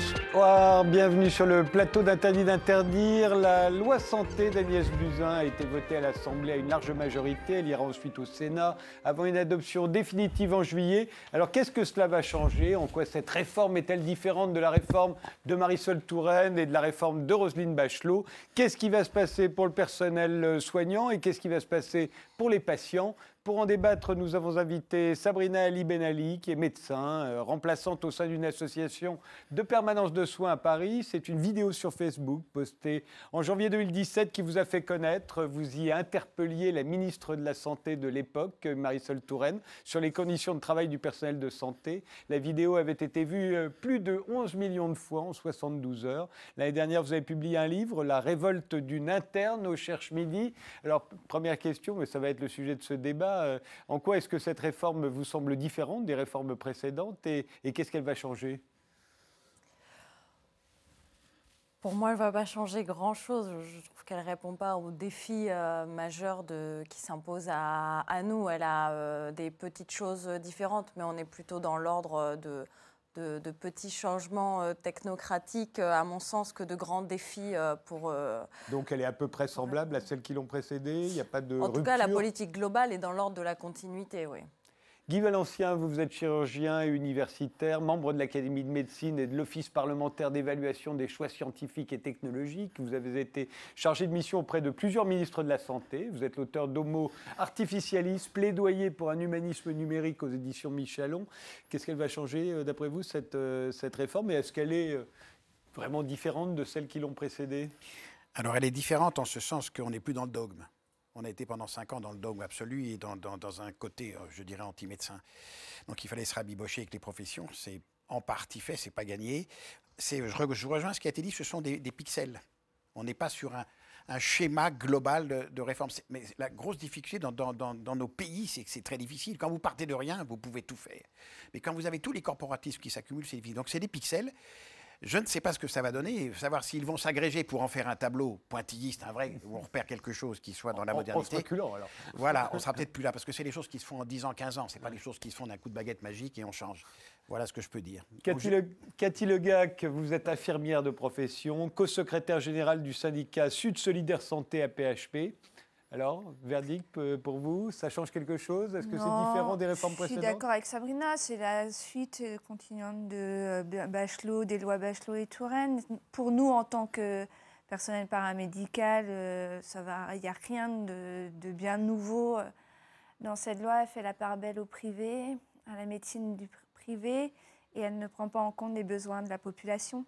Bonsoir, bienvenue sur le plateau d'Interdit d'interdire. La loi santé d'Agnès Buzyn a été votée à l'Assemblée à une large majorité. Elle ira ensuite au Sénat avant une adoption définitive en juillet. Alors qu'est-ce que cela va changer? En quoi cette réforme est-elle différente de la réforme de Marisol Touraine et de la réforme de Roselyne Bachelot? Qu'est-ce qui va se passer pour le personnel soignant et qu'est-ce qui va se passer pour les patients? Pour en débattre, nous avons invité Sabrina Ali Benali, qui est médecin, euh, remplaçante au sein d'une association de permanence de soins à Paris. C'est une vidéo sur Facebook postée en janvier 2017 qui vous a fait connaître. Vous y interpelliez la ministre de la Santé de l'époque, Marisol Touraine, sur les conditions de travail du personnel de santé. La vidéo avait été vue euh, plus de 11 millions de fois en 72 heures. L'année dernière, vous avez publié un livre, La révolte d'une interne au Cherche Midi. Alors, première question, mais ça va être le sujet de ce débat euh, en quoi est-ce que cette réforme vous semble différente des réformes précédentes et, qu'est-ce qu'elle va changer? Pour moi, elle ne va pas changer grand-chose. Je trouve qu'elle ne répond pas aux défis euh, majeurs qui s'imposent à, nous. Elle a euh, des petites choses différentes, mais on est plutôt dans l'ordre de, de, petits changements euh, technocratiques, euh, à mon sens, que de grands défis euh, pour. Donc elle est à peu près semblable à celle qui l'ont précédée Il n'y a pas de. En tout cas, la politique globale est dans l'ordre de la continuité, oui. Guy Valencien, vous, êtes chirurgien et universitaire, membre de l'Académie de médecine et de l'Office parlementaire d'évaluation des choix scientifiques et technologiques. Vous avez été chargé de mission auprès de plusieurs ministres de la Santé. Vous êtes l'auteur d'Homo Artificialis, plaidoyer pour un humanisme numérique aux éditions Michelon. Qu'est-ce qu'elle va changer, euh, d'après vous, cette, euh, cette réforme? Et est-ce qu'elle est euh, vraiment différente de celles qui l'ont précédée? Alors, elle est différente en ce sens qu'on n'est plus dans le dogme. On a été pendant cinq ans dans le dogme absolu et dans, un côté, euh, je dirais, anti-médecin. Donc il fallait se rabibocher avec les professions. C'est en partie fait, c'est pas gagné. Je, je, rejoins ce qui a été dit, ce sont des, pixels. On n'est pas sur un, schéma global de, réforme. Mais la grosse difficulté dans, dans nos pays, c'est que c'est très difficile. Quand vous partez de rien, vous pouvez tout faire. Mais quand vous avez tous les corporatismes qui s'accumulent, c'est difficile. Donc c'est des pixels. Je ne sais pas ce que ça va donner, savoir s'ils vont s'agréger pour en faire un tableau pointilliste, un vrai, où on repère quelque chose qui soit dans la modernité. En, alors. Voilà, on sera peut-être plus là, parce que c'est les choses qui se font en 10 ans, 15 ans, c'est pas les choses qui se font d'un coup de baguette magique et on change. Voilà ce que je peux dire. Cathy, Legac, vous êtes infirmière de profession, co-secrétaire générale du syndicat Sud Solidaire Santé à PHP. Alors, verdict pour vous, ça change quelque chose? Est-ce que c'est différent des réformes précédentes Je suis d'accord avec Sabrina, c'est la suite continuante de euh, Bachelot, des lois Bachelot et Touraine. Pour nous, en tant que personnel paramédical, euh, il n'y a rien de, bien nouveau dans cette loi. Elle fait la part belle au privé, à la médecine du privé, et elle ne prend pas en compte les besoins de la population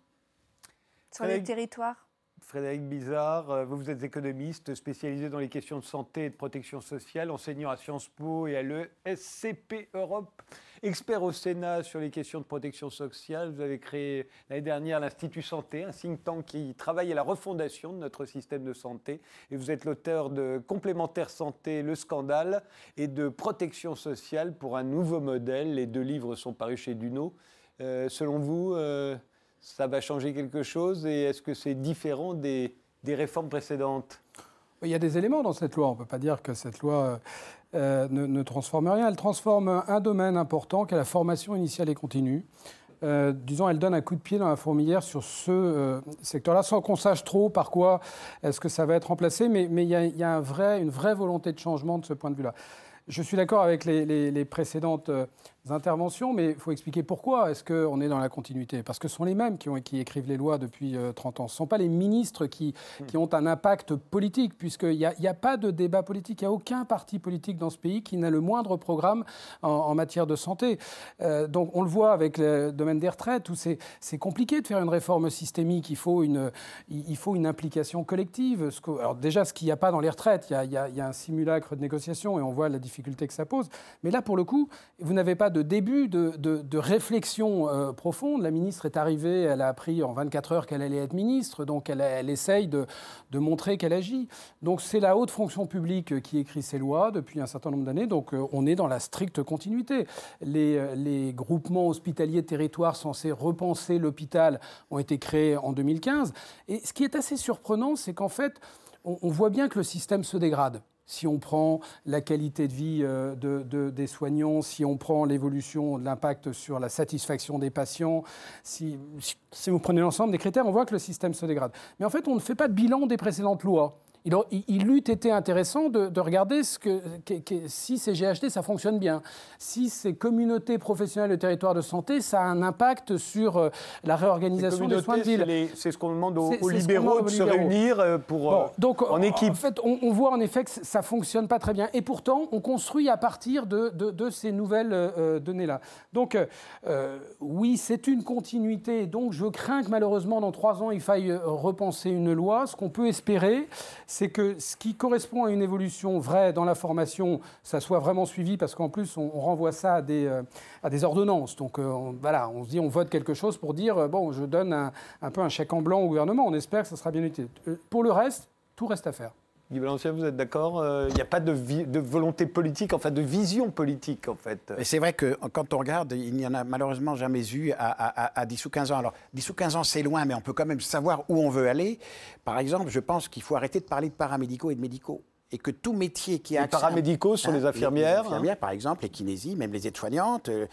sur les territoires. Frédéric Bizarre, euh, vous, êtes économiste spécialisé dans les questions de santé et de protection sociale, enseignant à Sciences Po et à l'ESCP Europe, expert au Sénat sur les questions de protection sociale. Vous avez créé l'année dernière l'Institut Santé, un think tank qui travaille à la refondation de notre système de santé. Et vous êtes l'auteur de Complémentaire santé, le scandale et de Protection sociale pour un nouveau modèle. Les deux livres sont parus chez Duno. Euh, selon vous, euh, ça va changer quelque chose et est-ce que c'est différent des, réformes précédentes? Il y a des éléments dans cette loi. On ne peut pas dire que cette loi euh, ne, transforme rien. Elle transforme un domaine important qui est la formation initiale et continue. Euh, disons, elle donne un coup de pied dans la fourmilière sur ce euh, secteur-là, sans qu'on sache trop par quoi est-ce que ça va être remplacé, mais, il y a, une vraie volonté de changement de ce point de vue-là. Je suis d'accord avec les précédentes interventions, mais il faut expliquer pourquoi est-ce qu'on est dans la continuité. Parce que ce sont les mêmes qui, ont, qui écrivent les lois depuis 30 euh, ans. Ce ne sont pas les ministres qui, hmm. qui ont un impact politique, puisqu'il n'y a, a, pas de débat politique. Il n'y a aucun parti politique dans ce pays qui n'a le moindre programme en, matière de santé. Euh, donc on le voit avec le domaine des retraites, où c'est compliqué de faire une réforme systémique. Il faut une, il faut une implication collective. alors déjà, ce qu'il n'y a pas dans les retraites, il y, a, il, y a, il y a un simulacre de négociation et on voit la difficulté que ça pose. Mais là, pour le coup, vous n'avez pas de début de, réflexion euh, profonde. La ministre est arrivée, elle a appris en 24 heures qu'elle allait être ministre, donc elle, elle essaye de, montrer qu'elle agit. Donc c'est la haute fonction publique qui écrit ces lois depuis un certain nombre d'années, donc euh, on est dans la stricte continuité. Les, euh, les groupements hospitaliers de territoire censés repenser l'hôpital ont été créés en 2015. Et ce qui est assez surprenant, c'est qu'en fait, on, voit bien que le système se dégrade si on prend la qualité de vie euh, de, des soignants, si on prend l'évolution de l'impact sur la satisfaction des patients, si, si vous prenez l'ensemble des critères, on voit que le système se dégrade. Mais en fait, on ne fait pas de bilan des précédentes lois il, il, eût été intéressant de, regarder ce que, si ces GHT, ça fonctionne bien. Si ces communautés professionnelles de territoire de santé, ça a un impact sur euh, la réorganisation des soins de ville. C'est ce qu'on demande aux, libéraux de se réunir euh, pour, euh, donc, en équipe. En fait, on, voit en effet que ça ne fonctionne pas très bien. Et pourtant, on construit à partir de, de, ces nouvelles données-là. Donc, oui, c'est une continuité. Donc, je crains que malheureusement, dans trois ans, il faille repenser une loi. Ce qu'on peut espérer, c'est que ce qui correspond à une évolution vraie dans la formation, ça soit vraiment suivi, parce qu'en plus, on, renvoie ça à des, euh, ordonnances. Donc euh, voilà, on se dit, on vote quelque chose pour dire, euh, bon, je donne un, un, peu un chèque en blanc au gouvernement, on espère que ça sera bien utile. Pour le reste, tout reste à faire. Guy vous êtes d'accord euh, Il n'y a pas de, volonté politique, enfin de vision politique, en fait. C'est vrai que quand on regarde, il n'y en a malheureusement jamais eu à, à, 10 ou 15 ans. Alors, 10 ou 15 ans, c'est loin, mais on peut quand même savoir où on veut aller. Par exemple, je pense qu'il faut arrêter de parler de paramédicaux et de médicaux et que tout métier qui a les paramédicaux sont les infirmières, les, infirmières par exemple, les kinésistes, même les aides-soignantes, euh,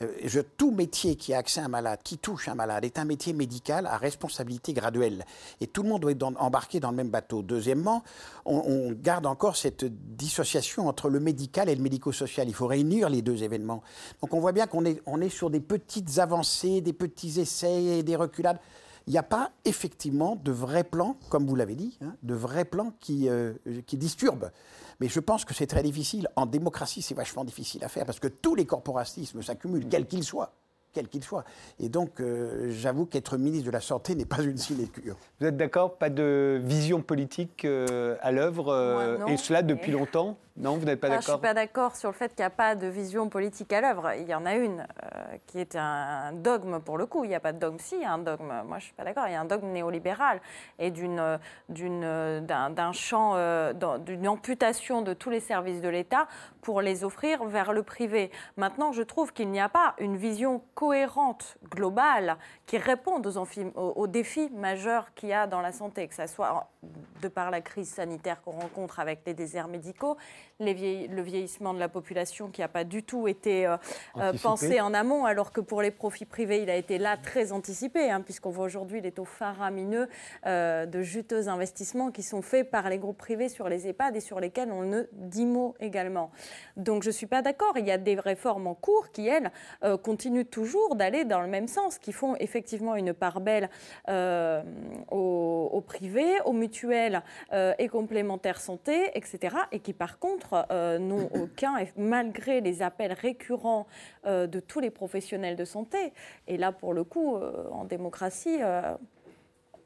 mmh. euh, tout métier qui a accès à un malade, qui touche un malade, est un métier médical à responsabilité graduelle. Et tout le monde doit être embarqué dans le même bateau. Deuxièmement, on, garde encore cette dissociation entre le médical et le médico-social. Il faut réunir les deux événements. Donc on voit bien qu'on est, on est sur des petites avancées, des petits essais et des reculades il n'y a pas effectivement de vrai plan, comme vous l'avez dit, hein, de vrai plan qui, euh, qui disturbe. Mais je pense que c'est très difficile. En démocratie, c'est vachement difficile à faire parce que tous les corporatismes s'accumulent, quels qu'ils soient quel qu'il soit. Et donc, euh, j'avoue qu'être ministre de la Santé n'est pas une sinécure. Vous êtes d'accord? Pas de vision politique euh, à l'œuvre, euh, et cela depuis longtemps? Non, vous n'êtes pas d'accord Je ne suis pas d'accord sur le fait qu'il n'y a pas de vision politique à l'œuvre. Il y en a une qui est un dogme pour le coup. Il n'y a pas de dogme, si, il y a un dogme. Moi, je ne suis pas d'accord. Il y a un dogme néolibéral et d'un champ, d'une amputation de tous les services de l'État pour les offrir vers le privé. Maintenant, je trouve qu'il n'y a pas une vision cohérente, globale, qui réponde aux, défis majeurs qu'il y a dans la santé, que ce soit de par la crise sanitaire qu'on rencontre avec les déserts médicaux, le vieillissement de la population qui n'a pas du tout été euh, euh, pensé en amont, alors que pour les profits privés, il a été là très anticipé, hein, puisqu'on voit aujourd'hui les taux faramineux euh, de juteux investissements qui sont faits par les groupes privés sur les EHPAD et sur lesquels on ne dit mot également. Donc je ne suis pas d'accord. Il y a des réformes en cours qui, elles, continuent toujours d'aller dans le même sens, qui font effectivement une part belle aux, aux, privés, aux mutuelles et complémentaires santé, etc. Et qui, par contre, euh, n'ont aucun, malgré les appels récurrents euh, de tous les professionnels de santé. Et là, pour le coup, euh, en démocratie,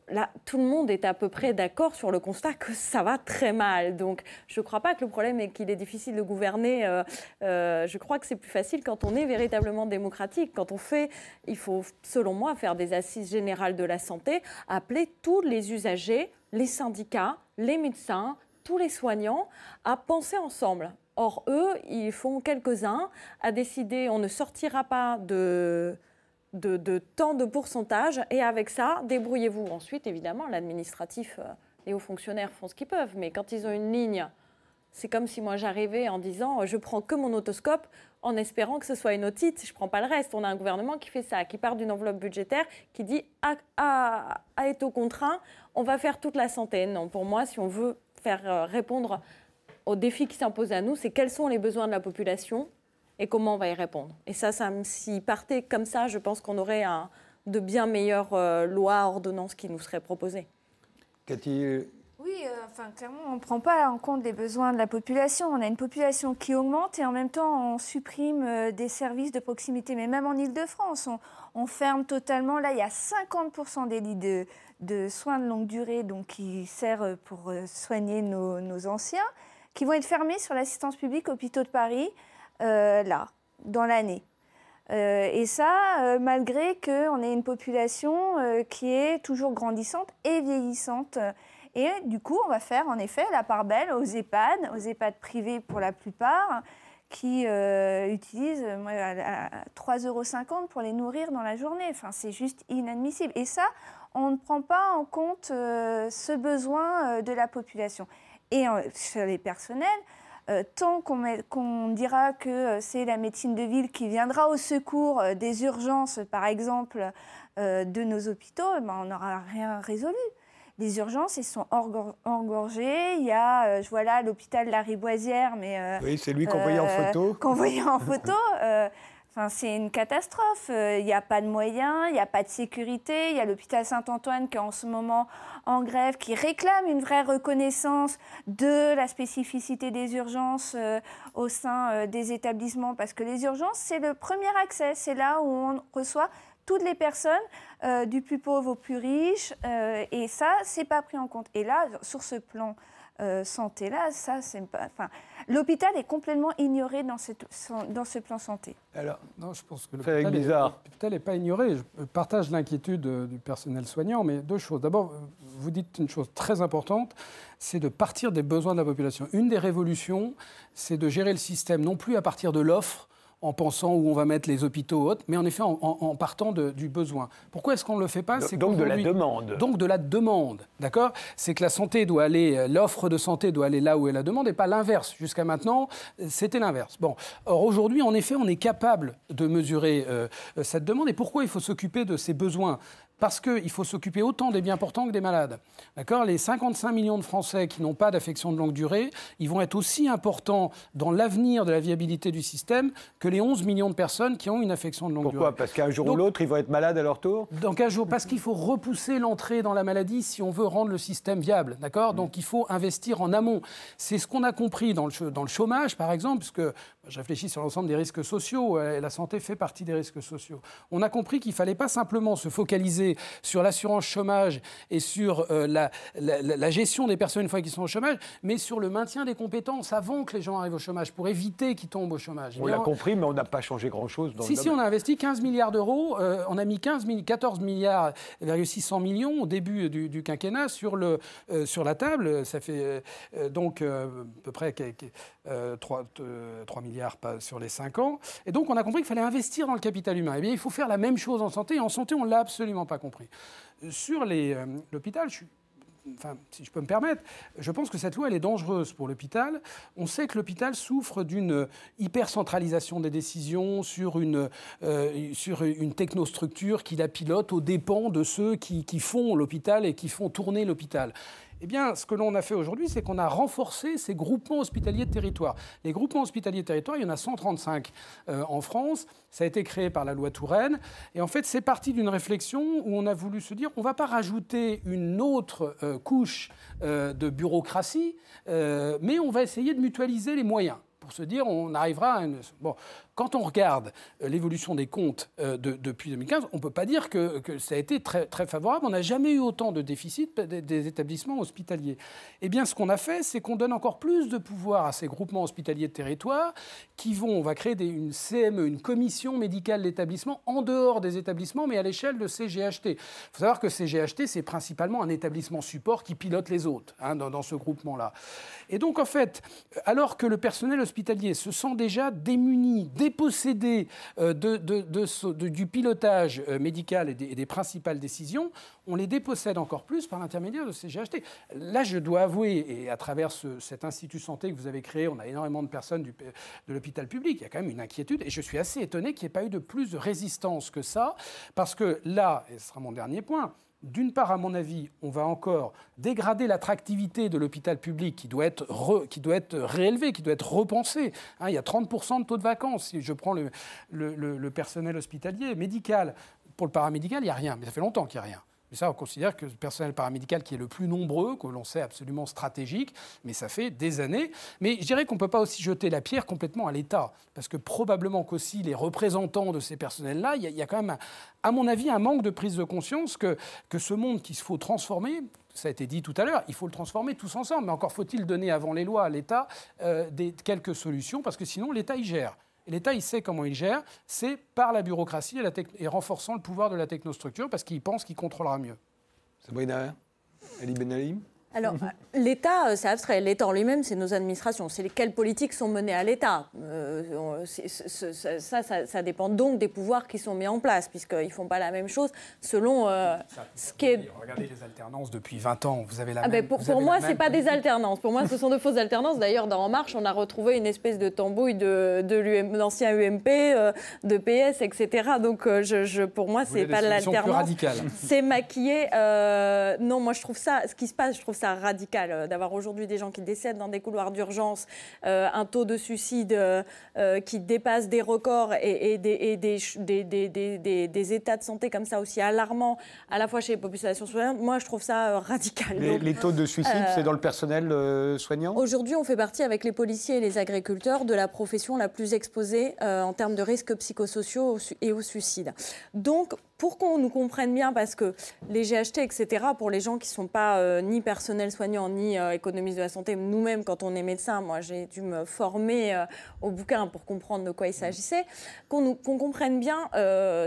là, tout le monde est à peu près d'accord sur le constat que ça va très mal. Donc, je ne crois pas que le problème est qu'il est difficile de gouverner. je crois que c'est plus facile quand on est véritablement démocratique. Quand on fait, il faut, selon moi, faire des assises générales de la santé, appeler tous les usagers, les syndicats, les médecins, tous les soignants à penser ensemble. Or, eux, ils font quelques-uns à décider on ne sortira pas de, de, tant de pourcentage et avec ça, débrouillez-vous. Ensuite, évidemment, l'administratif, euh, les hauts fonctionnaires font ce qu'ils peuvent, mais quand ils ont une ligne, c'est comme si moi j'arrivais en disant je prends que mon otoscope en espérant que ce soit une otite, je ne prends pas le reste. On a un gouvernement qui fait ça, qui part d'une enveloppe budgétaire, qui dit à, à, à être au contraint, on va faire toute la santé. Non, pour moi, si on veut faire euh, répondre aux défis qui s'imposent à nous, c'est quels sont les besoins de la population et comment on va y répondre. Et ça, ça s'il partait comme ça, je pense qu'on aurait de bien meilleures euh, lois, ordonnances qui nous seraient proposées. Cathy oui, euh, enfin, clairement, on ne prend pas en compte les besoins de la population. On a une population qui augmente et en même temps, on supprime des services de proximité. Mais même en Ile-de-France, on, ferme totalement. Là, il y a 50% des lits de, soins de longue durée donc, qui pour euh, soigner nos, anciens, qui vont être fermés sur l'assistance publique hôpitaux de Paris, euh, là, dans l'année. Euh, et ça, malgré qu'on ait une population qui est toujours grandissante et vieillissante. Et du coup, on va faire en effet la part belle aux EHPAD, aux EHPAD privés pour la plupart, qui utilisent 3,50 euros pour les nourrir dans la journée. Enfin, c'est juste inadmissible. Et ça, on ne prend pas en compte ce besoin de la population. Et sur les personnels, tant qu'on dira que c'est la médecine de ville qui viendra au secours des urgences, par exemple, de nos hôpitaux, eh ben, on n'aura rien résolu les urgences, ils sont engorgés. Il y a, je vois là, l'hôpital de la Riboisière, mais... oui, c'est lui qu'on voyait en photo. Qu'on voyait en photo. Enfin, c'est une catastrophe. Euh, il n'y a pas de moyens, il n'y a pas de sécurité. Il y a l'hôpital Saint-Antoine qui est en ce moment en grève, qui réclame une vraie reconnaissance de la spécificité des urgences euh, au sein euh, des établissements. Parce que les urgences, c'est le premier accès. C'est là où on reçoit toutes les personnes, du plus pauvre au plus riche. et ça, c'est pas pris en compte. Et là, sur ce plan euh, santé-là, ça, c'est pas. Enfin, l'hôpital est complètement ignoré dans, cette, dans ce plan santé. Alors, non, je pense que l'hôpital n'est pas ignoré. Je partage l'inquiétude euh, du personnel soignant, mais deux choses. D'abord, vous dites une chose très importante, c'est de partir des besoins de la population. Une des révolutions, c'est de gérer le système non plus à partir de l'offre, en pensant où on va mettre les hôpitaux hautes, mais en effet en, partant du besoin. Pourquoi est-ce qu'on ne le fait pas? Donc de la demande. Donc de la demande, d'accord? C'est que la santé doit aller, l'offre de santé doit aller là où est la demande et pas l'inverse. Jusqu'à maintenant, c'était l'inverse. Bon, or aujourd'hui, en effet, on est capable de mesurer euh, cette demande. Et pourquoi il faut s'occuper de ces besoins? Parce qu'il faut s'occuper autant des bien portants que des malades. D'accord? Les 55 millions de Français qui n'ont pas d'affection de longue durée, ils vont être aussi importants dans l'avenir de la viabilité du système que les 11 millions de personnes qui ont une affection de longue durée. Pourquoi Parce qu'un jour ou l'autre, ils vont être malades à leur tour? Donc un jour, parce qu'il faut repousser l'entrée dans la maladie si on veut rendre le système viable. D'accord? Donc il faut investir en amont. C'est ce qu'on a compris dans le, dans le chômage, par exemple, puisque je réfléchis sur l'ensemble des risques sociaux, et la santé fait partie des risques sociaux. On a compris qu'il ne fallait pas simplement se focaliser sur l'assurance chômage et sur euh, la, gestion des personnes une fois qu'ils sont au chômage, mais sur le maintien des compétences avant que les gens arrivent au chômage, pour éviter qu'ils tombent au chômage. On l'a compris, mais on n'a pas changé grand-chose si, Si, on a investi 15 milliards d'euros, euh, on a mis 15, 14 milliards, 600 millions au début du, quinquennat sur, le, euh, sur la table. Ça fait donc à peu près 3, 3 milliards sur les 5 ans. Et donc on a compris qu'il fallait investir dans le capital humain. Eh bien, il faut faire la même chose en santé. Et en santé, on ne l'a absolument pas compris. Sur euh, l'hôpital, Enfin, si je peux me permettre, je pense que cette loi, elle est dangereuse pour l'hôpital. On sait que l'hôpital souffre d'une hypercentralisation des décisions sur une, euh, sur une technostructure qui la pilote aux dépens de ceux qui, qui font l'hôpital et qui font tourner l'hôpital. Eh bien, ce que l'on a fait aujourd'hui, c'est qu'on a renforcé ces groupements hospitaliers de territoire. Les groupements hospitaliers de territoire, il y en a 135 euh, en France. Ça a été créé par la loi Touraine. Et en fait, c'est parti d'une réflexion où on a voulu se dire on ne va pas rajouter une autre euh, couche euh, de bureaucratie, mais on va essayer de mutualiser les moyens pour se dire on arrivera à une... quand on regarde euh, l'évolution des comptes euh, depuis 2015, on ne peut pas dire que, ça a été très, favorable. On n'a jamais eu autant de déficit des, établissements hospitaliers. Eh bien, ce qu'on a fait, c'est qu'on donne encore plus de pouvoir à ces groupements hospitaliers de territoire qui vont, on va créer une CME, une commission médicale d'établissement en dehors des établissements, mais à l'échelle de CGHT. Il faut savoir que CGHT, c'est principalement un établissement support qui pilote les autres hein, dans, dans ce groupement-là. Et donc, en fait, alors que le personnel hospitalier se sent déjà démuni, dépossédé euh, du pilotage euh, médical et des, principales décisions, on les dépossède encore plus par l'intermédiaire de ces GHT. Là, je dois avouer, et à travers cet institut santé que vous avez créé, on a énormément de personnes de l'hôpital public, il y a quand même une inquiétude, et je suis assez étonné qu'il n'y ait pas eu de plus de résistance que ça, parce que là, et ce sera mon dernier point, d'une part, à mon avis, on va encore dégrader l'attractivité de l'hôpital public qui doit, être réélevé, qui doit être repensé. Hein, il y a 30% de taux de vacances. Si je prends le, le personnel hospitalier, médical, pour le paramédical, il n'y a rien. Mais ça fait longtemps qu'il n'y a rien. Mais ça, on considère que le personnel paramédical qui est le plus nombreux, que l'on sait absolument stratégique, mais ça fait des années. Mais je dirais qu'on ne peut pas aussi jeter la pierre complètement à l'État, parce que probablement qu'aussi les représentants de ces personnels-là, il y, a quand même, à mon avis, un manque de prise de conscience que, que ce monde qu'il faut transformer, ça a été dit tout à l'heure, il faut le transformer tous ensemble. Mais encore faut-il donner avant les lois à l'État euh, quelques solutions, parce que sinon l'État y gère. L'État, il sait comment il gère, c'est par la bureaucratie et, renforçant le pouvoir de la technostructure parce qu'il pense qu'il contrôlera mieux. Sabrina, Ali Benalim Alors, l'État, euh, c'est abstrait. L'État en lui-même, c'est nos administrations. C'est quelles politiques sont menées à l'État. Euh, ça, ça, dépend donc des pouvoirs qui sont mis en place, puisqu'ils ne font pas la même chose selon euh, ce qui est. Regardez les alternances depuis 20 ans. Vous avez la ah ben, pour, pour moi, ce n'est pas des alternances. Pour moi, ce sont de fausses alternances. D'ailleurs, dans En Marche, on a retrouvé une espèce de tambouille de, de l'ancien UMP, de PS, etc. Donc, je, je, pour moi, ce n'est pas l'alternance. C'est maquillé. non, moi, je trouve ça, ce qui se passe, je trouve ça radical euh, d'avoir aujourd'hui des gens qui décèdent dans des couloirs d'urgence, euh, un taux de suicide euh, qui dépasse des records et, des, des, états de santé comme ça aussi alarmants, à la fois chez les populations soignantes. Moi, je trouve ça radical. Les, taux de suicide, c'est dans le personnel soignant? Aujourd'hui, on fait partie avec les policiers et les agriculteurs de la profession la plus exposée en termes de risques psychosociaux et au suicide. Donc, pour qu'on nous comprenne bien, parce que les GHT, etc., pour les gens qui ne sont pas euh, ni personnel soignant ni euh, économistes de la santé, nous-mêmes, quand on est médecin, moi j'ai dû me former euh, au bouquin pour comprendre de quoi il s'agissait, qu'on comprenne bien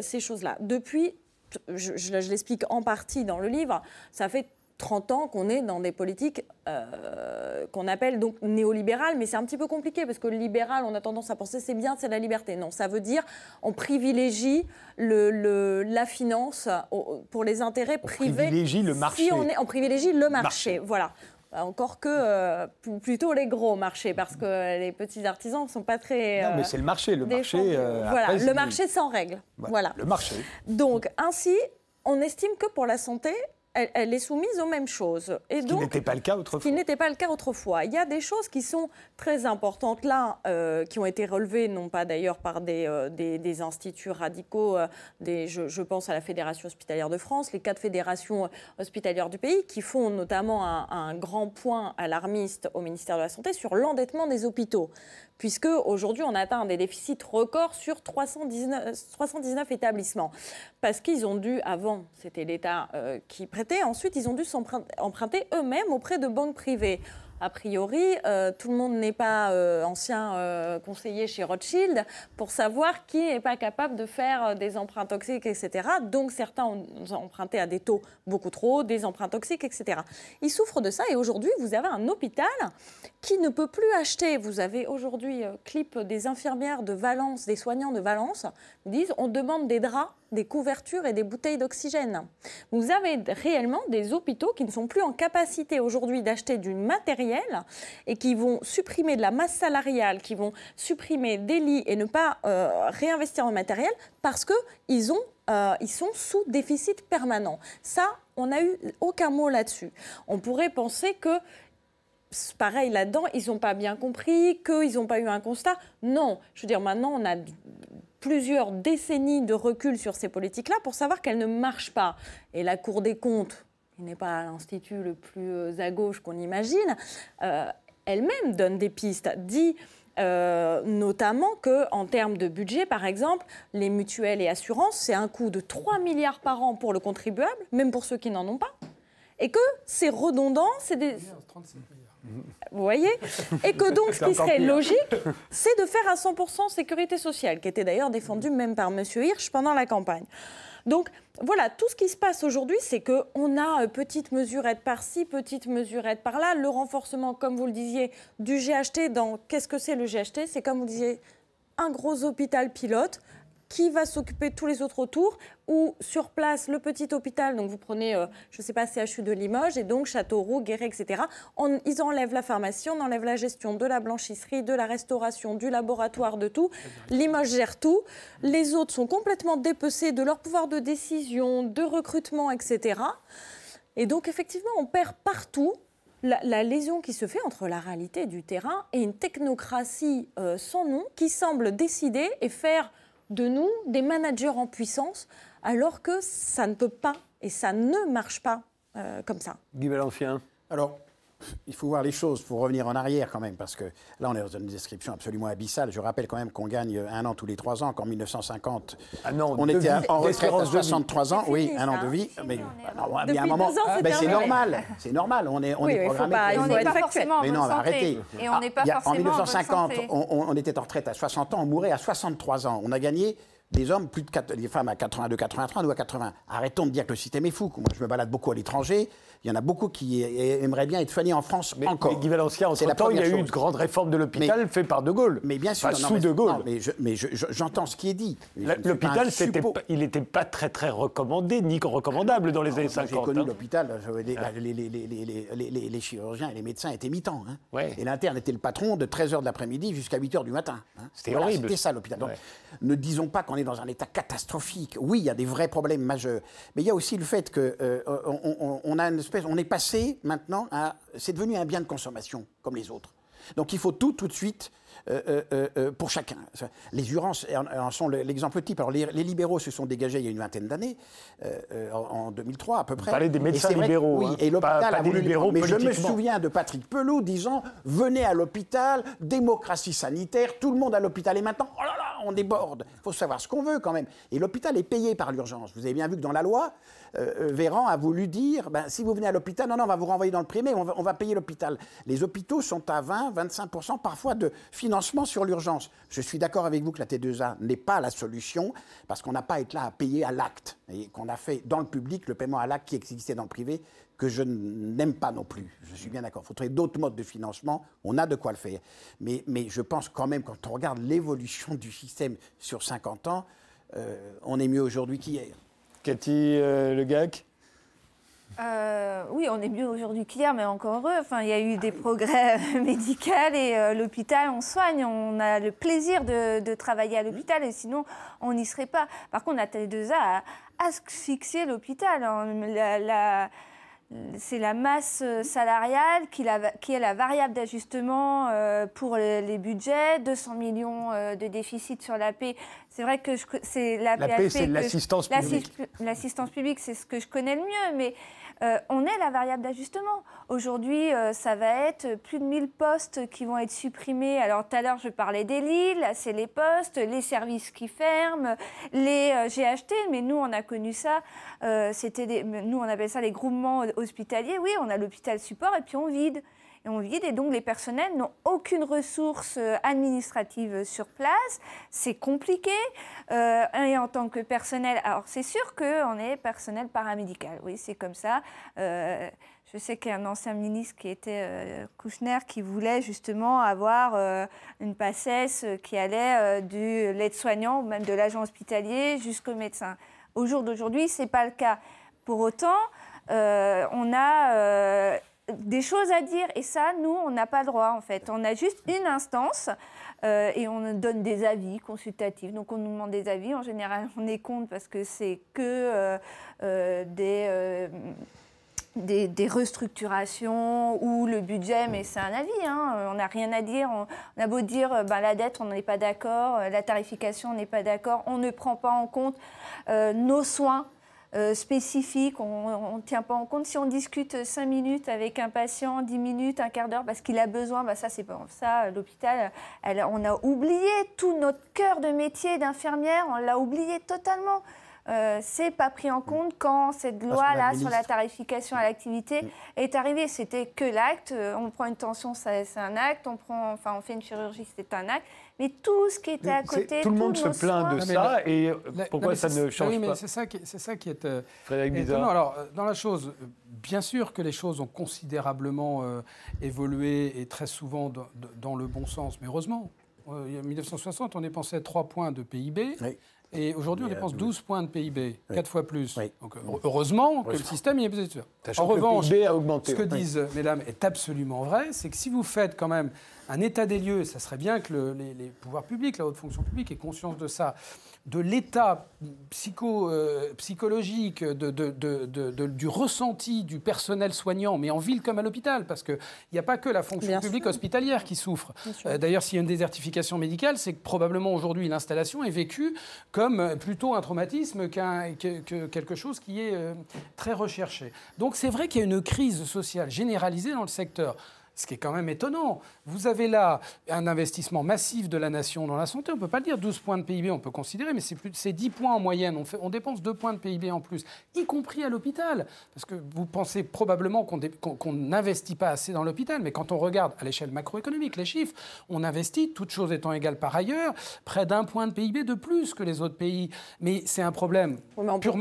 ces choses-là. Depuis, je l'explique en partie dans le livre, ça fait 30 ans qu'on est dans des politiques euh, qu'on appelle donc néolibérales, mais c'est un petit peu compliqué parce que libéral, on a tendance à penser c'est bien, c'est la liberté. Non, ça veut dire on privilégie le, la finance pour les intérêts privés. On privilégie le marché. on, est, on privilégie le marché. voilà. Encore que euh, plutôt les gros marchés, parce que les petits artisans ne sont pas très. non, mais c'est le marché. Le marché. voilà, le marché sans règles. voilà. Le marché. Donc, ainsi, on estime que pour la santé, elle, est soumise aux mêmes choses. Et ce qui n'était pas le cas autrefois. Qui n'était pas le cas autrefois. Il y a des choses qui sont très importantes là, euh, qui ont été relevées, non pas d'ailleurs par des, euh, des, instituts radicaux, euh, des, je, pense à la Fédération hospitalière de France, les quatre fédérations hospitalières du pays, qui font notamment un, un grand point alarmiste au ministère de la Santé sur l'endettement des hôpitaux puisque aujourd'hui on atteint des déficits records sur 319, 319 établissements. Parce qu'ils ont dû, avant c'était l'État qui prêtait, ensuite ils ont dû s'emprunter eux-mêmes auprès de banques privées a priori, euh, tout le monde n'est pas euh, ancien euh, conseiller chez Rothschild pour savoir qui n'est pas capable de faire des emprunts toxiques, etc. Donc certains ont emprunté à des taux beaucoup trop des emprunts toxiques, etc. Ils souffrent de ça et aujourd'hui, vous avez un hôpital qui ne peut plus acheter. Vous avez aujourd'hui clip des infirmières de Valence, des soignants de Valence, disent on demande des draps des couvertures et des bouteilles d'oxygène. Vous avez réellement des hôpitaux qui ne sont plus en capacité aujourd'hui d'acheter du matériel et qui vont supprimer de la masse salariale, qui vont supprimer des lits et ne pas euh, réinvestir en matériel parce qu'ils euh, ils sont sous déficit permanent. Ça, on n'a eu aucun mot là-dessus. On pourrait penser que pareil là-dedans, ils n'ont pas bien compris, qu'ils n'ont pas eu un constat. Non, je veux dire, maintenant, on a plusieurs décennies de recul sur ces politiques-là pour savoir qu'elles ne marchent pas. Et la Cour des comptes, qui n'est pas l'institut le plus euh, à gauche qu'on imagine, euh, elle-même donne des pistes, dit euh, notamment qu'en termes de budget, par exemple, les mutuelles et assurances, c'est un coût de 3 milliards par an pour le contribuable, même pour ceux qui n'en ont pas, et que c'est redondant, c'est des... Vous voyez? Et que donc, ce qui serait logique, c'est de faire à 100% sécurité sociale, qui était d'ailleurs défendue même par M. Hirsch pendant la campagne. Donc voilà, tout ce qui se passe aujourd'hui, c'est qu'on a euh, petite mesurette par-ci, petite mesurette par-là. Le renforcement, comme vous le disiez, du GHT dans qu'est-ce que c'est le GHT C'est comme vous disiez, un gros hôpital pilote qui va s'occuper de tous les autres autour ou sur place le petit hôpital, donc vous prenez, euh, je ne sais pas, CHU de Limoges et donc Châteauroux, Guéret, etc. ils enlèvent la pharmacie, on enlève la gestion de la blanchisserie, de la restauration, du laboratoire, de tout. Limoges gère tout. Les autres sont complètement dépecés de leur pouvoir de décision, de recrutement, etc. Et donc effectivement, on perd partout la, lésion qui se fait entre la réalité du terrain et une technocratie euh, sans nom qui semble décider et faire de nous des managers en puissance, alors que ça ne peut pas et ça ne marche pas euh, comme ça. Guy Balancien. Alors, il faut voir les choses, pour revenir en arrière quand même, parce que là, on est dans une description absolument abyssale. Je rappelle quand même qu'on gagne un an tous les trois ans, qu'en 1950, ah on était en retraite à 63 ans. Oui, un an de vie. Mais, il y a un moment, c'est normal. C'est normal. On est, on est programmé. on n'est pas forcément mais non, arrêtez. Et on n'est pas En 1950, on, était en retraite à 60 ans, on mourait à 63 ans. On a gagné des hommes, plus de 4, des femmes à 82, 83, nous à 80. Arrêtons de dire que le système est fou. Moi, je me balade beaucoup à l'étranger. Il y en a beaucoup qui aimeraient bien être soignés en France mais, encore. Mais Guy Valencia, en temps, il y a eu une grande réforme de l'hôpital faite par De Gaulle. Mais bien sûr, sous De Gaulle. mais j'entends ce qui est dit. L'hôpital, il n'était pas très très recommandé ni recommandable dans les années 50. J'ai connu hein. l'hôpital, les, chirurgiens et les médecins étaient mi-temps. Hein. Et l'interne était le patron de 13h de l'après-midi jusqu'à 8h du matin. Hein. C'était horrible. C'était ça l'hôpital. Donc, ne disons pas qu'on est dans un état catastrophique. Oui, il y a des vrais problèmes majeurs. Mais il y a aussi le fait qu'on euh, on, a une espèce, on est passé maintenant à, c'est devenu un bien de consommation comme les autres. Donc il faut tout tout de suite euh, euh, euh, pour chacun. Les urgences en sont l'exemple type. Alors les, libéraux se sont dégagés il y a une vingtaine d'années, en, 2003 à peu près. Vous parlez des médecins libéraux. Oui, hein. et l'hôpital a voulu. Libéraux mais je me souviens de Patrick Pelot disant venez à l'hôpital, démocratie sanitaire, tout le monde à l'hôpital. Et maintenant, oh là là, on déborde. Il faut savoir ce qu'on veut quand même. Et l'hôpital est payé par l'urgence. Vous avez bien vu que dans la loi, Véran a voulu dire ben, si vous venez à l'hôpital, non, non, on va vous renvoyer dans le privé, on va, on va payer l'hôpital. Les hôpitaux sont à 20, 25% parfois de financement sur l'urgence. Je suis d'accord avec vous que la T2A n'est pas la solution parce qu'on n'a pas été là à payer à l'acte et qu'on a fait dans le public le paiement à l'acte qui existait dans le privé que je n'aime pas non plus. Je suis bien d'accord. Il faut trouver d'autres modes de financement. On a de quoi le faire. Mais, je pense quand même, quand on regarde l'évolution du système sur 50 ans, euh, on est mieux aujourd'hui qu'hier. Cathy euh, Le Gac euh, oui, on est mieux aujourd'hui qu'hier, mais encore heureux. Enfin, il y a eu des progrès médicaux et euh, l'hôpital, on soigne. On a le plaisir de, travailler à l'hôpital et sinon, on n'y serait pas. Par contre, la Télé2A a asphyxié l'hôpital. Hein. c'est la masse salariale qui, est la variable d'ajustement euh, pour les, budgets, 200 millions de déficit sur la paix. C'est vrai que c'est la, paix, c'est l'assistance publique. L'assistance publique, c'est ce que je connais le mieux, mais euh, on est la variable d'ajustement. Aujourd'hui, euh, ça va être plus de 1000 postes qui vont être supprimés. Alors tout à l'heure, je parlais des lits, là c'est les postes, les services qui ferment, les euh, GHT, mais nous on a connu ça, c'était nous on appelle ça les groupements hospitaliers. Oui, on a l'hôpital support et puis on vide et on vide. Et donc les personnels n'ont aucune ressource euh, administrative sur place. C'est compliqué. Euh, et en tant que personnel, alors c'est sûr qu'on est personnel paramédical. Oui, c'est comme ça. Euh, je sais qu'il y a un ancien ministre qui était Kouchner qui voulait justement avoir une passesse qui allait du l'aide-soignant même de l'agent hospitalier jusqu'au médecin. Au jour d'aujourd'hui, ce n'est pas le cas. Pour autant, on a des choses à dire. Et ça, nous, on n'a pas le droit, en fait. On a juste une instance euh, et on donne des avis consultatifs. Donc, on nous demande des avis. En général, on est contre parce que c'est que euh, euh, des, des, restructurations ou le budget, mais c'est un avis. Hein. On n'a rien à dire. On, a beau dire ben, la dette, on n'est pas d'accord. La tarification, on n'est pas d'accord. On ne prend pas en compte nos soins euh, spécifique, on ne tient pas en compte. Si on discute 5 minutes avec un patient, 10 minutes, un quart d'heure, parce qu'il a besoin, bah ça c'est pas ça. L'hôpital, on a oublié tout notre cœur de métier d'infirmière, on l'a oublié totalement. Euh, c'est pas pris en compte quand cette loi-là sur la tarification à l'activité mm. est arrivée. C'était que l'acte. Euh, on prend une tension, c'est un acte. On, prend, enfin, on fait une chirurgie, c'est un acte. Mais tout ce qui était à côté. Tout le monde se plaint de ça. et euh, pourquoi ça ne change oui, pas C'est ça, qui, ça qui est. Frédéric Alors, dans la chose, bien sûr que les choses ont considérablement évolué et très souvent dans, le bon sens, mais heureusement. en 1960, on est pensé à 3 points de PIB. Oui. Et aujourd'hui, on dépense 12 points de PIB, 4 fois plus. Donc, heureusement que le système y est plus En revanche, a augmenté. ce que disent mesdames est absolument vrai, c'est que si vous faites quand même un état des lieux, ça serait bien que les, les, pouvoirs publics, la haute fonction publique aient conscience de ça, de l'état psycho, euh, psychologique, de, du ressenti du personnel soignant, mais en ville comme à l'hôpital, parce qu'il n'y a pas que la fonction publique hospitalière qui souffre. Euh, d'ailleurs, s'il y a une désertification médicale, c'est que probablement aujourd'hui l'installation est vécue comme plutôt un traumatisme qu'un, que, quelque chose qui est euh, très recherché. Donc c'est vrai qu'il y a une crise sociale généralisée dans le secteur ce qui est quand même étonnant. Vous avez là un investissement massif de la nation dans la santé, on ne peut pas le dire, 12 points de PIB, on peut considérer, mais c'est, plus, c'est 10 points en moyenne. On, fait, on dépense 2 points de PIB en plus, y compris à l'hôpital. Parce que vous pensez probablement qu'on n'investit pas assez dans l'hôpital, mais quand on regarde à l'échelle macroéconomique les chiffres, on investit, toutes choses étant égales par ailleurs, près d'un point de PIB de plus que les autres pays. Mais c'est un problème.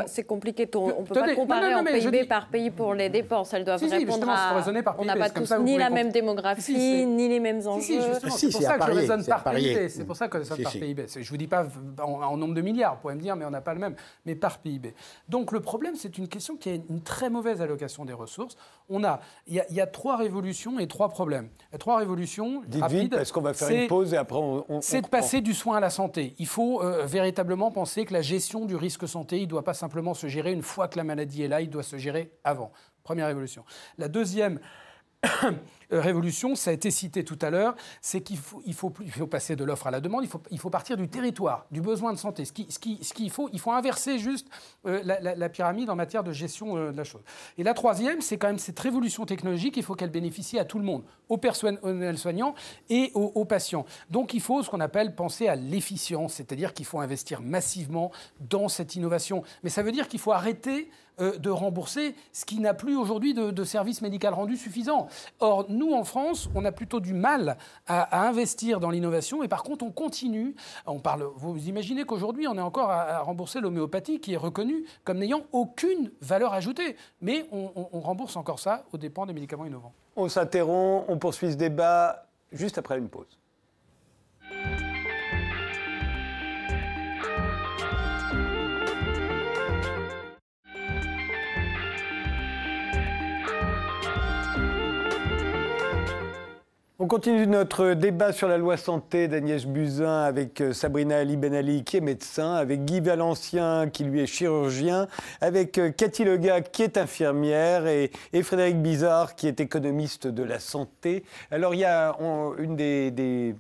c'est compliqué, on ne peut pas comparer en PIB par pays pour les dépenses. Elles doivent répondre à... on n'a pas tous ni la même démographie, ni les mêmes enjeux. c'est pour ça que je raisonne par PIB. C'est pour ça que je raisonne par PIB. Je ne vous dis pas en, nombre de milliards, vous pourrez me dire, mais on n'a pas le même, mais par PIB. Donc le problème, c'est une question qui a une très mauvaise allocation des ressources. On a, il y, a trois révolutions et trois problèmes. Il y a trois révolutions Dites rapides. Vite, parce qu'on va faire une pause et après on. on c'est de passer du soin à la santé. Il faut euh, véritablement penser que la gestion du risque santé, il ne doit pas simplement se gérer une fois que la maladie est là, il doit se gérer avant. Première révolution. La deuxième révolution, ça a été cité tout à l'heure, c'est qu'il faut, il faut, passer de l'offre à la demande, il faut, il faut, partir du territoire, du besoin de santé. Ce ce qui, ce faut, il faut inverser juste euh, la, pyramide en matière de gestion euh, de la chose. Et la troisième, c'est quand même cette révolution technologique, il faut qu'elle bénéficie à tout le monde, aux personnels soignants et aux, aux patients. Donc il faut ce qu'on appelle penser à l'efficience, c'est-à-dire qu'il faut investir massivement dans cette innovation. Mais ça veut dire qu'il faut arrêter de rembourser ce qui n'a plus aujourd'hui de, service médical rendu suffisant. Or, nous, nous, en France, on a plutôt du mal à, investir dans l'innovation et par contre, on continue. On parle, vous imaginez qu'aujourd'hui, on est encore à, rembourser l'homéopathie qui est reconnue comme n'ayant aucune valeur ajoutée. Mais on, on rembourse encore ça aux dépens des médicaments innovants. On s'interrompt, on poursuit ce débat juste après une pause. On continue notre débat sur la loi santé d'Agnès Buzyn avec euh, Sabrina Ali Benali qui est médecin, avec Guy Valencien qui lui est chirurgien, avec euh, Cathy Lega qui est infirmière et, Frédéric Bizarre qui est économiste de la santé. Alors il y a une des,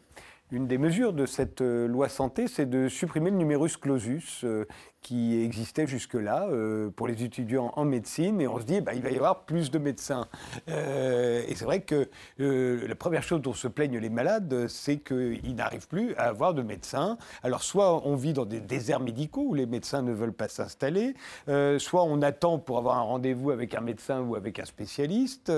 mesures de cette euh, loi santé, c'est de supprimer le numerus clausus qui existait jusque-là euh, pour les étudiants en médecine. Et on se dit, bah, il va y avoir plus de médecins. Euh, et c'est vrai que euh, la première chose dont se plaignent les malades, c'est qu'ils n'arrivent plus à avoir de médecins. Alors, soit on vit dans des déserts médicaux où les médecins ne veulent pas s'installer, soit on attend pour avoir un rendez-vous avec un médecin ou avec un spécialiste,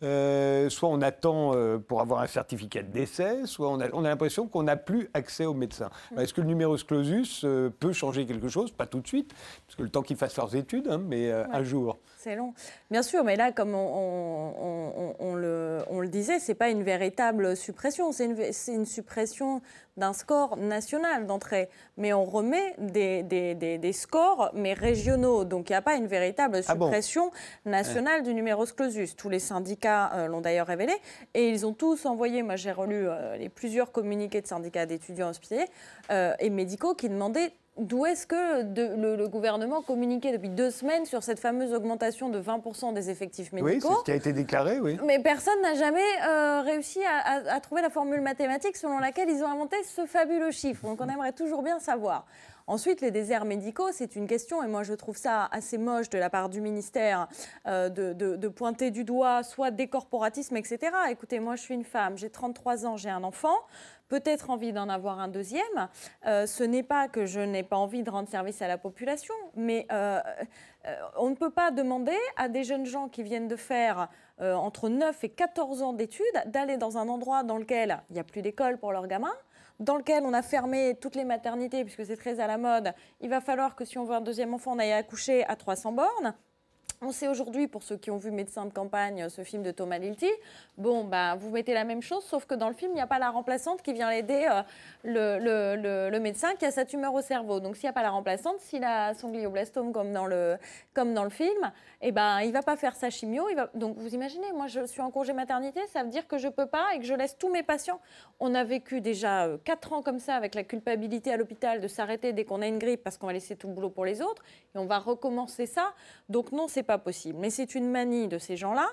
soit on attend pour avoir un certificat de décès, soit on a, on a l'impression qu'on n'a plus accès aux médecins. Est-ce que le numerus clausus peut changer quelque chose? Tout de suite, parce que le temps qu'ils fassent leurs études, hein, mais euh, un jour. C'est long. Bien sûr, mais là, comme on, le, on le, disait, ce n'est pas une véritable suppression, c'est une, une, suppression d'un score national d'entrée. Mais on remet des, des, des, scores, mais régionaux. Donc il n'y a pas une véritable ah suppression nationale du numéro clausus. Tous les syndicats euh, l'ont d'ailleurs révélé. Et ils ont tous envoyé, moi j'ai relu euh, les plusieurs communiqués de syndicats d'étudiants hospitaliers et médicaux qui demandaient D'où est-ce que le, gouvernement communiquait depuis deux semaines sur cette fameuse augmentation de 20% des effectifs médicaux Oui, c'est ce qui a été déclaré, oui. Mais personne n'a jamais euh, réussi à, trouver la formule mathématique selon laquelle ils ont inventé ce fabuleux chiffre. Donc on aimerait toujours bien savoir. Ensuite, les déserts médicaux, c'est une question, et moi je trouve ça assez moche de la part du ministère euh, de, pointer du doigt soit des corporatismes, etc. Écoutez, moi je suis une femme, j'ai 33 ans, j'ai un enfant peut-être envie d'en avoir un deuxième. Euh, ce n'est pas que je n'ai pas envie de rendre service à la population, mais euh, on ne peut pas demander à des jeunes gens qui viennent de faire entre 9 et 14 ans d'études d'aller dans un endroit dans lequel il n'y a plus d'école pour leurs gamins dans lequel on a fermé toutes les maternités, puisque c'est très à la mode, il va falloir que si on veut un deuxième enfant, on aille accoucher à 300 bornes. On sait aujourd'hui, pour ceux qui ont vu Médecin de campagne, ce film de Thomas Lilti, bon, bah, vous mettez la même chose, sauf que dans le film, il n'y a pas la remplaçante qui vient aider euh, le, médecin qui a sa tumeur au cerveau. Donc, s'il n'y a pas la remplaçante, s'il a son glioblastome comme dans le, film, eh ben, il ne va pas faire sa chimio. Donc, vous imaginez, moi, je suis en congé maternité, ça veut dire que je ne peux pas et que je laisse tous mes patients. On a vécu déjà 4 euh, ans comme ça avec la culpabilité à l'hôpital de s'arrêter dès qu'on a une grippe parce qu'on va laisser tout le boulot pour les autres et on va recommencer ça. Donc, non, c'est pas possible. Mais c'est une manie de ces gens-là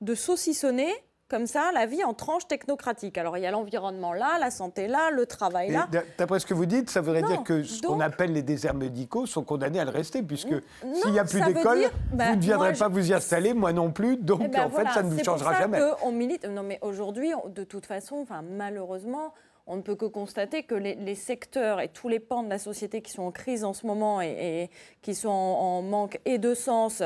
de saucissonner comme ça la vie en tranches technocratiques. Alors il y a l'environnement là, la santé là, le travail là. D'après ce que vous dites, ça voudrait dire que ce qu'on appelle les déserts médicaux sont condamnés à le rester, puisque s'il n'y a plus d'école, bah, vous ne viendrez pas vous y installer, moi non plus, donc eh ben en fait ça ne vous changera jamais. On milite. Non mais aujourd'hui, de toute façon, enfin malheureusement on ne peut que constater que les, secteurs et tous les pans de la société qui sont en crise en ce moment et, qui sont en, manque et de sens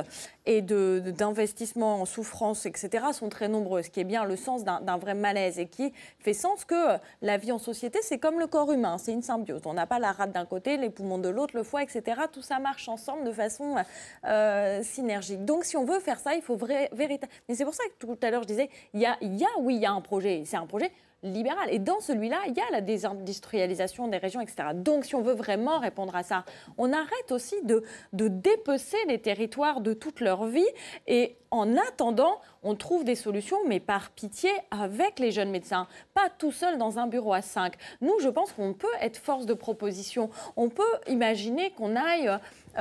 et d'investissement en souffrance, etc., sont très nombreux, ce qui est bien le sens d'un vrai malaise et qui fait sens que la vie en société, c'est comme le corps humain, c'est une symbiose. On n'a pas la rate d'un côté, les poumons de l'autre, le foie, etc. Tout ça marche ensemble de façon euh, synergique. Donc si on veut faire ça, il faut véritablement... Mais c'est pour ça que tout à l'heure je disais, il y a, y a, oui, il y a un projet, c'est un projet libéral. Et dans celui-là, il y a la désindustrialisation des régions, etc. Donc, si on veut vraiment répondre à ça, on arrête aussi de, de dépecer les territoires de toute leur vie et en attendant, on trouve des solutions, mais par pitié, avec les jeunes médecins, pas tout seul dans un bureau à 5. Nous, je pense qu'on peut être force de proposition. On peut imaginer qu'on aille euh,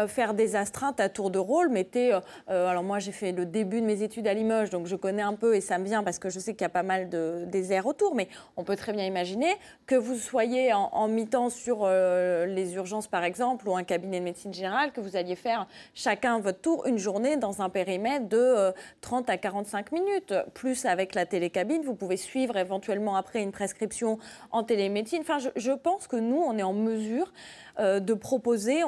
faire des astreintes à tour de rôle. Mettez, euh, euh, alors moi, j'ai fait le début de mes études à Limoges, donc je connais un peu et ça me vient parce que je sais qu'il y a pas mal de déserts autour, mais on peut très bien imaginer que vous soyez en, mi-temps sur les urgences, par exemple, ou un cabinet de médecine générale, que vous alliez faire chacun votre tour une journée dans un périmètre de 30 à 45 minutes. Plus avec la télécabine, vous pouvez suivre éventuellement après une prescription en télémédecine. Enfin, je, pense que nous, on est en mesure euh, de proposer,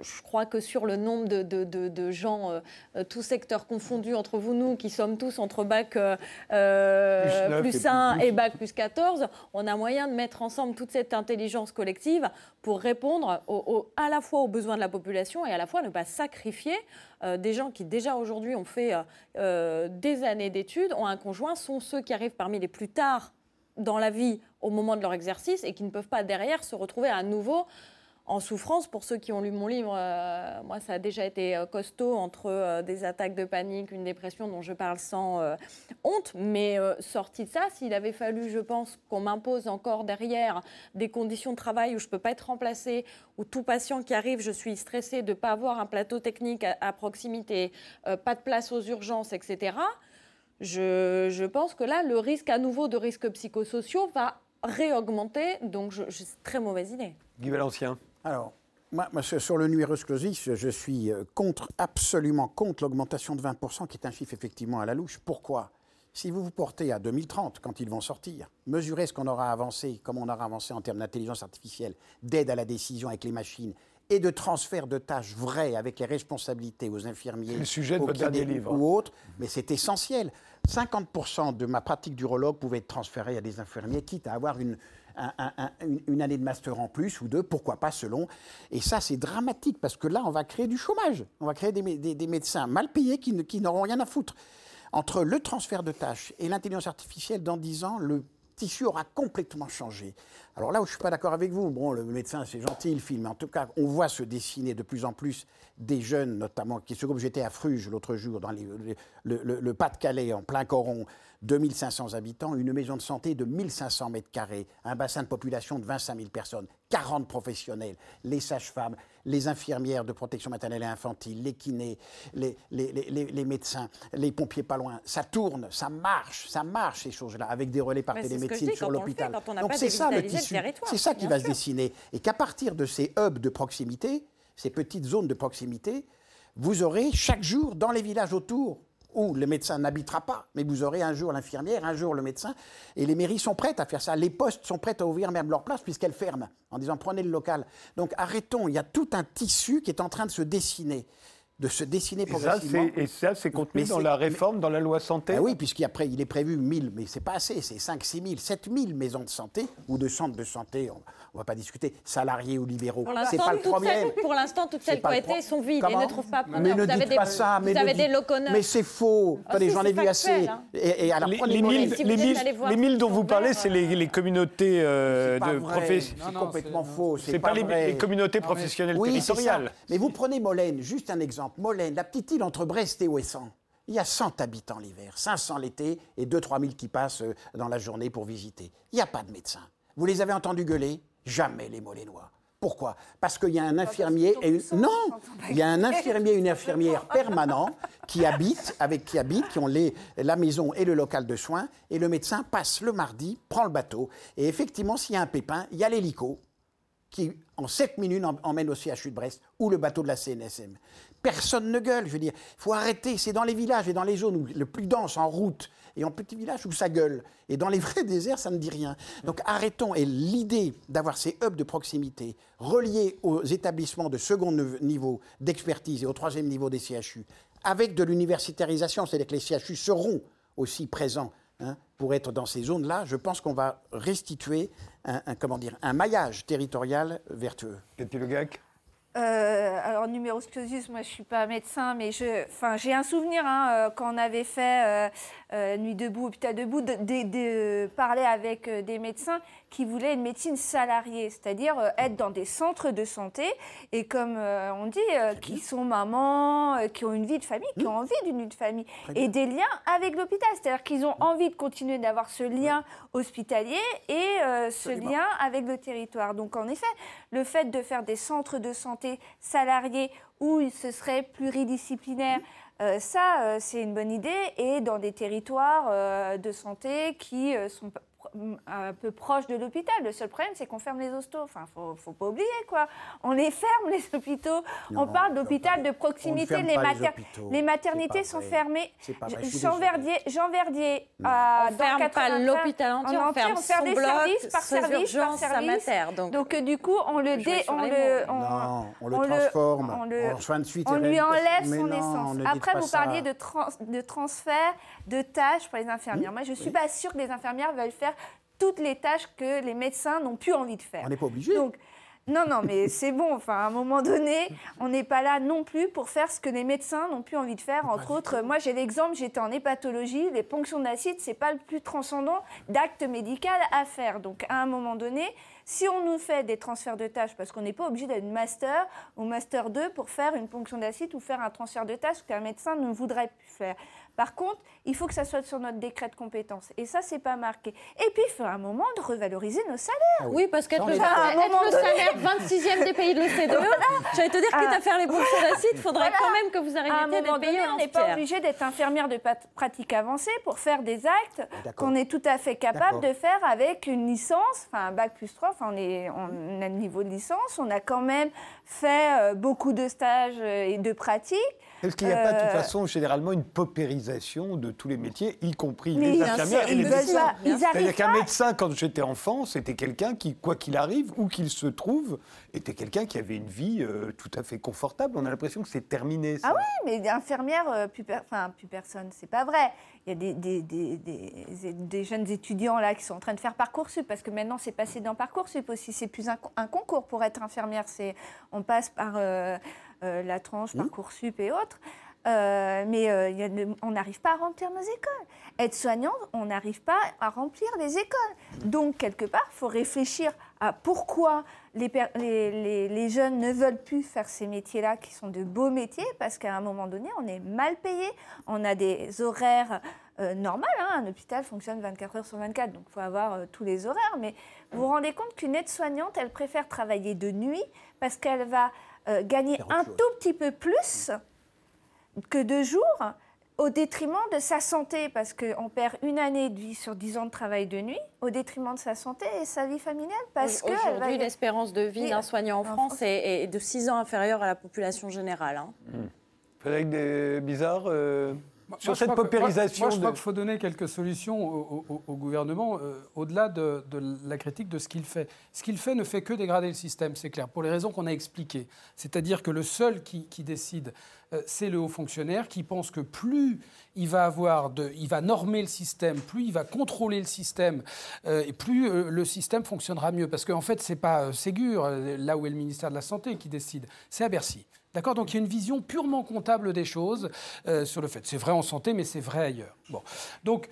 je, crois que sur le nombre de, de, gens, euh, euh, tous secteurs confondus entre vous, nous, qui sommes tous entre bac plus, 1 et, bac plus 14, on a moyen de mettre ensemble toute cette intelligence collective pour répondre à la fois aux besoins de la population et à la fois ne pas sacrifier des gens qui déjà aujourd'hui ont fait des années d'études, ont un conjoint, sont ceux qui arrivent parmi les plus tard dans la vie au moment de leur exercice et qui ne peuvent pas derrière se retrouver à nouveau en souffrance. Pour ceux qui ont lu mon livre, euh, moi, ça a déjà été euh, costaud entre euh, des attaques de panique, une dépression dont je parle sans honte. Mais sorti de ça, s'il avait fallu, je pense, qu'on m'impose encore derrière des conditions de travail où je ne peux pas être remplacée, où tout patient qui arrive, je suis stressée de ne pas avoir un plateau technique à, proximité, pas de place aux urgences, etc. Je, pense que là, le risque à nouveau de risques psychosociaux va réaugmenter. Donc, c'est très mauvaise idée. Guy Valencien. Alors, moi, sur le numerus clausus, je suis euh, contre, absolument contre l'augmentation de 20%, qui est un chiffre effectivement à la louche. Pourquoi? Si vous vous portez à 2030, quand ils vont sortir, mesurez ce qu'on aura avancé, comme on aura avancé en termes d'intelligence artificielle, d'aide à la décision avec les machines, et de transfert de tâches vraies avec les responsabilités aux infirmiers, le sujet de votre livre. ou autres, mais c'est essentiel. 50% de ma pratique d'urologue pouvait être transférée à des infirmiers, quitte à avoir une, une année de master en plus ou deux, pourquoi pas selon. Et ça, c'est dramatique parce que là, on va créer du chômage. On va créer des, médecins mal payés qui, qui n'auront rien à foutre. Entre le transfert de tâches et l'intelligence artificielle, dans 10 ans, le tissu aura complètement changé. Alors là où je ne suis pas d'accord avec vous, bon, le médecin, c'est gentil, il filme, mais en tout cas, on voit se dessiner de plus en plus des jeunes, notamment, qui se J'étais à Fruges l'autre jour, dans le, le Pas-de-Calais, en plein Coron, 2500 habitants, une maison de santé de 1500 mètres carrés, un bassin de population de 25 000 personnes, 40 professionnels, les sages-femmes, les infirmières de protection maternelle et infantile, les kinés, les, les, médecins, les pompiers pas loin. Ça tourne, ça marche, ça marche ces choses-là, avec des relais par télémédecine sur l'hôpital. Donc c'est ça le tissu, c'est ça qui va se dessiner. Et qu'à partir de ces hubs de proximité, ces petites zones de proximité, vous aurez chaque jour dans les villages autour où le médecin n'habitera pas, mais vous aurez un jour l'infirmière, un jour le médecin, et les mairies sont prêtes à faire ça. Les postes sont prêtes à ouvrir même leur place puisqu'elles ferment, en disant prenez le local. Donc arrêtons, il y a tout un tissu qui est en train de se dessiner de se dessiner progressivement. Et ça, c'est contenu dans la réforme, dans la loi santé ah Oui, puisqu'après, il est prévu 1000, mais c'est pas assez, c'est 5, 6 000, 7 000 maisons de santé ou de centres de santé, on ne va pas discuter, salariés ou libéraux. C'est pas le problème. pour l'instant, toutes celles qui ont été sont vides et ne trouvent pas Mais ne dites pas ça. Mais vous avez des Mais c'est faux. Ah, j'en ai vu assez. Hein. Et, alors, les, mille, dont vous parlez, c'est les, communautés euh, de professionnels. C'est complètement faux. C'est pas, les, communautés professionnelles territoriales. Mais vous prenez Molène, juste un exemple. Molène, la petite île entre Brest et Ouessant, il y a 100 habitants l'hiver, 500 l'été et 2-3 000 qui passent euh, dans la journée pour visiter. Il n'y a pas de médecin. Vous les avez entendus gueuler? Jamais les Molénois. Pourquoi? Parce qu'il y a un infirmier et une... non, il y a un infirmier et une infirmière permanent qui habitent avec qui habitent, qui ont les, la maison et le local de soins, et le médecin passe le mardi, prend le bateau, et effectivement, s'il y a un pépin, il y a l'hélico qui, en 7 minutes, emmène au CHU de Brest ou le bateau de la CNSM. Personne ne gueule, je veux dire. Il faut arrêter. C'est dans les villages et dans les zones où le plus dense, en route, et en petits villages où ça gueule. Et dans les vrais déserts, ça ne dit rien. Donc arrêtons. Et l'idée d'avoir ces hubs de proximité reliés aux établissements de second niveau d'expertise et au troisième niveau des CHU, avec de l'universitarisation, c'est-à-dire que les CHU seront aussi présents hein, pour être dans ces zones-là, je pense qu'on va restituer un, comment dire, un maillage territorial vertueux. Cathy Le euh, alors, numerus clausus, moi je suis pas médecin, mais j'ai un souvenir hein, euh, quand on avait fait euh, Nuit debout, hôpital debout, de, de, parler avec des médecins qui voulaient une médecine salariée, c'est-à-dire être dans des centres de santé. Et comme on dit, qui sont mamans, qui ont une vie de famille, qui ont envie d'une vie de famille et des liens avec l'hôpital, c'est-à-dire qu'ils ont envie de continuer d'avoir ce lien hospitalier et ce lien avec le territoire. Donc en effet, le fait de faire des centres de santé salariés où ce serait pluridisciplinaire. Euh, ça, euh, c'est une bonne idée. Et dans des territoires euh, de santé qui sont un peu proche de l'hôpital. Le seul problème, c'est qu'on ferme les hostos. Enfin, faut, faut pas oublier, quoi. On les ferme, les hôpitaux. on parle d'hôpital de proximité. Les, les, maternités sont fermées. Jean Verdier, Jean Verdier à, on ferme pas l'hôpital entier, on ferme, on des services par service, par service. donc, donc, du coup, on le, dé, on, le, on, on, le transforme, on, le, soin de suite on lui enlève son essence. Après, vous parliez de, de transfert de tâches pour les infirmières. Moi, je ne suis pas sûre que les infirmières veulent faire toutes les tâches que les médecins n'ont plus envie de faire. On n'est pas obligé. Donc, non, non, mais c'est bon. Enfin, à un moment donné, on n'est pas là non plus pour faire ce que les médecins n'ont plus envie de faire. Entre autres, moi, j'ai l'exemple, j'étais en hépatologie. Les ponctions d'acide, c'est pas le plus transcendant d'acte médical à faire. Donc, à un moment donné, si on nous fait des transferts de tâches, parce qu'on n'est pas obligé d'être master ou master 2 pour faire une ponction d'acide ou faire un transfert de tâches qu'un médecin ne voudrait plus faire. Par contre, il faut que ça soit sur notre décret de compétences. Et ça, c'est pas marqué. Et puis, il faut un moment de revaloriser nos salaires. Ah oui. parce qu'être le, salaire 26e des pays de l'OCDE, j'allais te dire, quitte à faire les bourses d'acide, il faudrait quand même que vous arriviez à, d'être payé On n'est pas obligé d'être infirmière de pratique avancée pour faire des actes qu'on est tout à fait capable de faire avec une licence, enfin un bac plus 3, enfin on, est, on a le niveau de licence, on a quand même fait euh, beaucoup de stages euh, et de pratiques. Est-ce qu'il n'y a pas de toute euh, façon généralement une paupérisation de tous les métiers, y compris les infirmières et les médecins C'est-à-dire qu'un médecin, quand j'étais enfant, c'était quelqu'un qui, quoi qu'il arrive, où qu'il se trouve, était quelqu'un qui avait une vie euh, tout à fait confortable. On a l'impression que c'est terminé. Ça. Ah oui, mais infirmière, euh, plus, enfin, plus personne, c'est pas vrai. Il y a des, des, des, des, jeunes étudiants là qui sont en train de faire Parcoursup, parce que maintenant c'est passé dans Parcoursup aussi. C'est plus un, un, concours pour être infirmière. On passe par euh, la tranche, Parcoursup et autres. Euh, mais euh, on n'arrive pas à remplir nos écoles. Être soignant, on n'arrive pas à remplir les écoles. Donc, quelque part, il faut réfléchir à pourquoi les, les, jeunes ne veulent plus faire ces métiers-là, qui sont de beaux métiers, parce qu'à un moment donné, on est mal payé, on a des horaires normaux. Hein. Un hôpital fonctionne 24 heures sur 24, donc il faut avoir tous les horaires. Mais vous vous rendez compte qu'une aide-soignante, elle préfère travailler de nuit parce qu'elle va euh, gagner un tout petit peu plus que deux jours au détriment de sa santé, parce qu'on perd une année de vie sur dix ans de travail de nuit, au détriment de sa santé et sa vie familiale. Parce que Aujourd'hui, l'espérance de vie d'un soignant en France est, de six ans inférieure à la population générale. Hein. Mmh. Frédéric des Bizarre euh, sur cette paupérisation. Moi, je crois qu'il faut donner quelques solutions au, gouvernement, euh, au-delà de, la critique de ce qu'il fait. Ce qu'il fait ne fait que dégrader le système, c'est clair, pour les raisons qu'on a expliquées. C'est-à-dire que le seul qui, décide, euh, c'est le haut fonctionnaire qui pense que plus il va avoir de, il va normer le système, plus il va contrôler le système, euh, et plus le système fonctionnera mieux. Parce qu'en fait, c'est pas Ségur, là où est le ministère de la Santé, qui décide, c'est à Bercy. D'accord Donc il y a une vision purement comptable des choses euh, sur le fait. C'est vrai en santé, mais c'est vrai ailleurs. Bon. Donc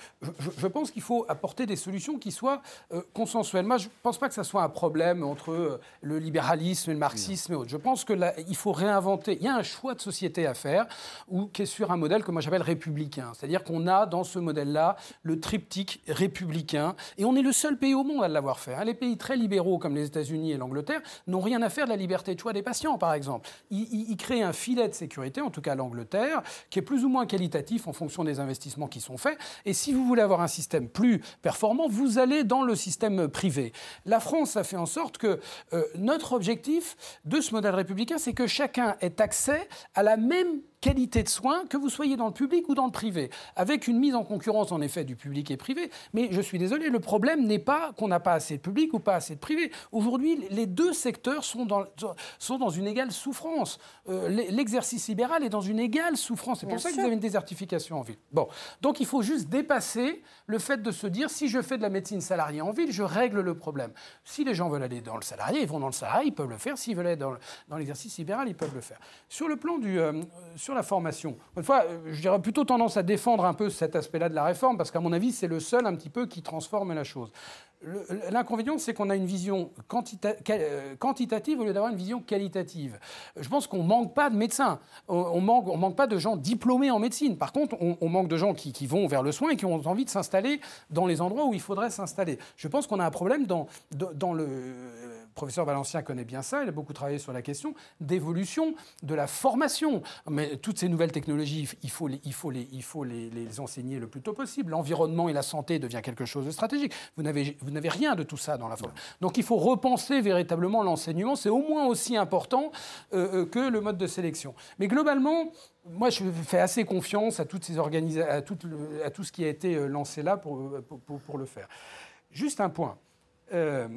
je, pense qu'il faut apporter des solutions qui soient euh, consensuelles. Moi, je ne pense pas que ça soit un problème entre euh, le libéralisme et le marxisme et autres. Je pense qu'il faut réinventer. Il y a un choix de société à faire ou qui est sur un modèle que moi j'appelle républicain. C'est-à-dire qu'on a dans ce modèle-là le triptyque républicain et on est le seul pays au monde à l'avoir fait. Hein. Les pays très libéraux comme les États-Unis et l'Angleterre n'ont rien à faire de la liberté de choix des patients, par exemple. Il crée un filet de sécurité, en tout cas l'Angleterre, qui est plus ou moins qualitatif en fonction des investissements qui sont faits. Et si vous voulez avoir un système plus performant, vous allez dans le système privé. La France a fait en sorte que euh, notre objectif de ce modèle républicain, c'est que chacun ait accès à la même qualité de soins, que vous soyez dans le public ou dans le privé, avec une mise en concurrence en effet du public et privé. Mais je suis désolé, le problème n'est pas qu'on n'a pas assez de public ou pas assez de privé. Aujourd'hui, les deux secteurs sont dans, sont dans une égale souffrance. Euh, l'exercice libéral est dans une égale souffrance. C'est pour ça que vous avez une désertification en ville. Bon, donc il faut juste dépasser le fait de se dire si je fais de la médecine salariée en ville, je règle le problème. Si les gens veulent aller dans le salarié, ils vont dans le salarié, ils peuvent le faire. S'ils veulent aller dans l'exercice libéral, ils peuvent le faire. Sur le plan du, euh, la formation. Une fois, euh, je dirais plutôt tendance à défendre un peu cet aspect-là de la réforme, parce qu'à mon avis, c'est le seul un petit peu qui transforme la chose. L'inconvénient, c'est qu'on a une vision euh, quantitative au lieu d'avoir une vision qualitative. Je pense qu'on ne manque pas de médecins, on manque, on manque pas de gens diplômés en médecine. Par contre, on, manque de gens qui, vont vers le soin et qui ont envie de s'installer dans les endroits où il faudrait s'installer. Je pense qu'on a un problème dans, dans le professeur Valencien connaît bien ça, il a beaucoup travaillé sur la question d'évolution de la formation. Mais toutes ces nouvelles technologies, il faut les, il faut les, il faut les, les enseigner le plus tôt possible. L'environnement et la santé devient quelque chose de stratégique. Vous n'avez, vous n'avez rien de tout ça dans la formation. Donc il faut repenser véritablement l'enseignement. C'est au moins aussi important euh, euh, que le mode de sélection. Mais globalement, moi, je fais assez confiance à toutes ces à, tout à tout ce qui a été euh, lancé là pour, pour, pour le faire. Juste un point. Euh,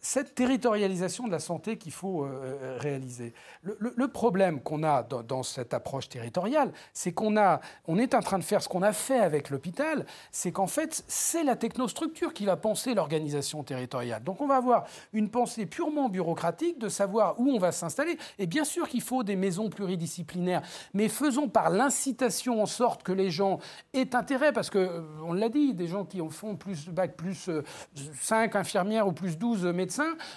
cette territorialisation de la santé qu'il faut euh, euh, réaliser. Le, problème qu'on a dans, cette approche territoriale, c'est qu'on a, on est en train de faire ce qu'on a fait avec l'hôpital, c'est qu'en fait, c'est la technostructure qui va penser l'organisation territoriale. Donc on va avoir une pensée purement bureaucratique de savoir où on va s'installer. Et bien sûr qu'il faut des maisons pluridisciplinaires, mais faisons par l'incitation en sorte que les gens aient intérêt, parce que, euh, on l'a dit, des gens qui en font plus bac plus 5 infirmières ou plus 12 médecins,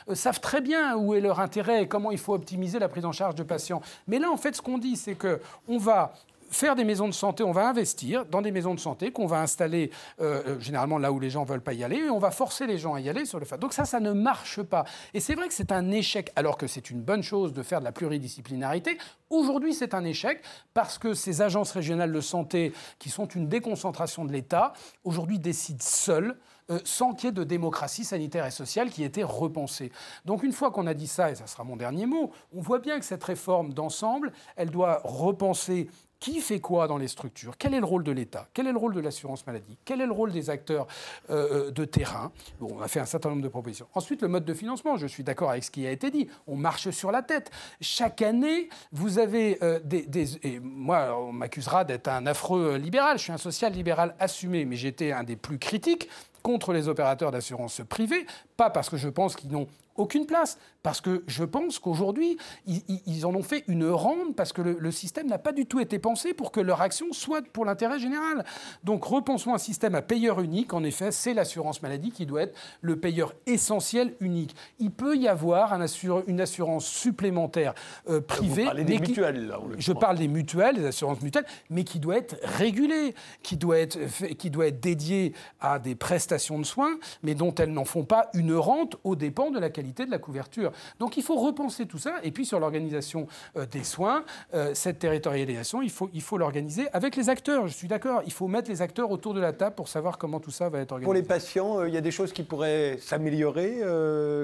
euh, savent très bien où est leur intérêt et comment il faut optimiser la prise en charge de patients. Mais là, en fait, ce qu'on dit, c'est qu'on va faire des maisons de santé, on va investir dans des maisons de santé qu'on va installer euh, euh, généralement là où les gens ne veulent pas y aller, et on va forcer les gens à y aller sur le fait. Donc ça, ça ne marche pas. Et c'est vrai que c'est un échec, alors que c'est une bonne chose de faire de la pluridisciplinarité. Aujourd'hui, c'est un échec parce que ces agences régionales de santé, qui sont une déconcentration de l'État, aujourd'hui décident seules sans qu'il y ait de démocratie sanitaire et sociale qui ait été repensée. Donc une fois qu'on a dit ça, et ça sera mon dernier mot, on voit bien que cette réforme d'ensemble, elle doit repenser qui fait quoi dans les structures Quel est le rôle de l'État? Quel est le rôle de l'assurance maladie? Quel est le rôle des acteurs euh, euh, de terrain? On a fait un certain nombre de propositions. Ensuite, le mode de financement. Je suis d'accord avec ce qui a été dit. On marche sur la tête. Chaque année, vous avez des, des, Et moi, on m'accusera d'être un affreux libéral. Je suis un social libéral assumé, mais j'étais un des plus critiques contre les opérateurs d'assurance privés, pas parce que je pense qu'ils n'ont aucune place. Parce que je pense qu'aujourd'hui, ils, en ont fait une rente parce que le, système n'a pas du tout été pensé pour que leur action soit pour l'intérêt général. Donc repensons un système à payeur unique. En effet, c'est l'assurance maladie qui doit être le payeur essentiel unique. Il peut y avoir un une assurance supplémentaire euh, privée. Vous des mutuelles, là. Je parle des mutuelles, des assurances mutuelles, mais qui doit être régulée, qui doit être, qui doit être dédiée à des prestations de soins, mais dont elles n'en font pas une rente aux dépens de la qualité de la couverture. Donc il faut repenser tout ça. Et puis sur l'organisation euh, des soins, euh, cette territorialisation, il faut il faut l'organiser avec les acteurs. Je suis d'accord. Il faut mettre les acteurs autour de la table pour savoir comment tout ça va être organisé. Pour les patients, euh, il y a des choses qui pourraient s'améliorer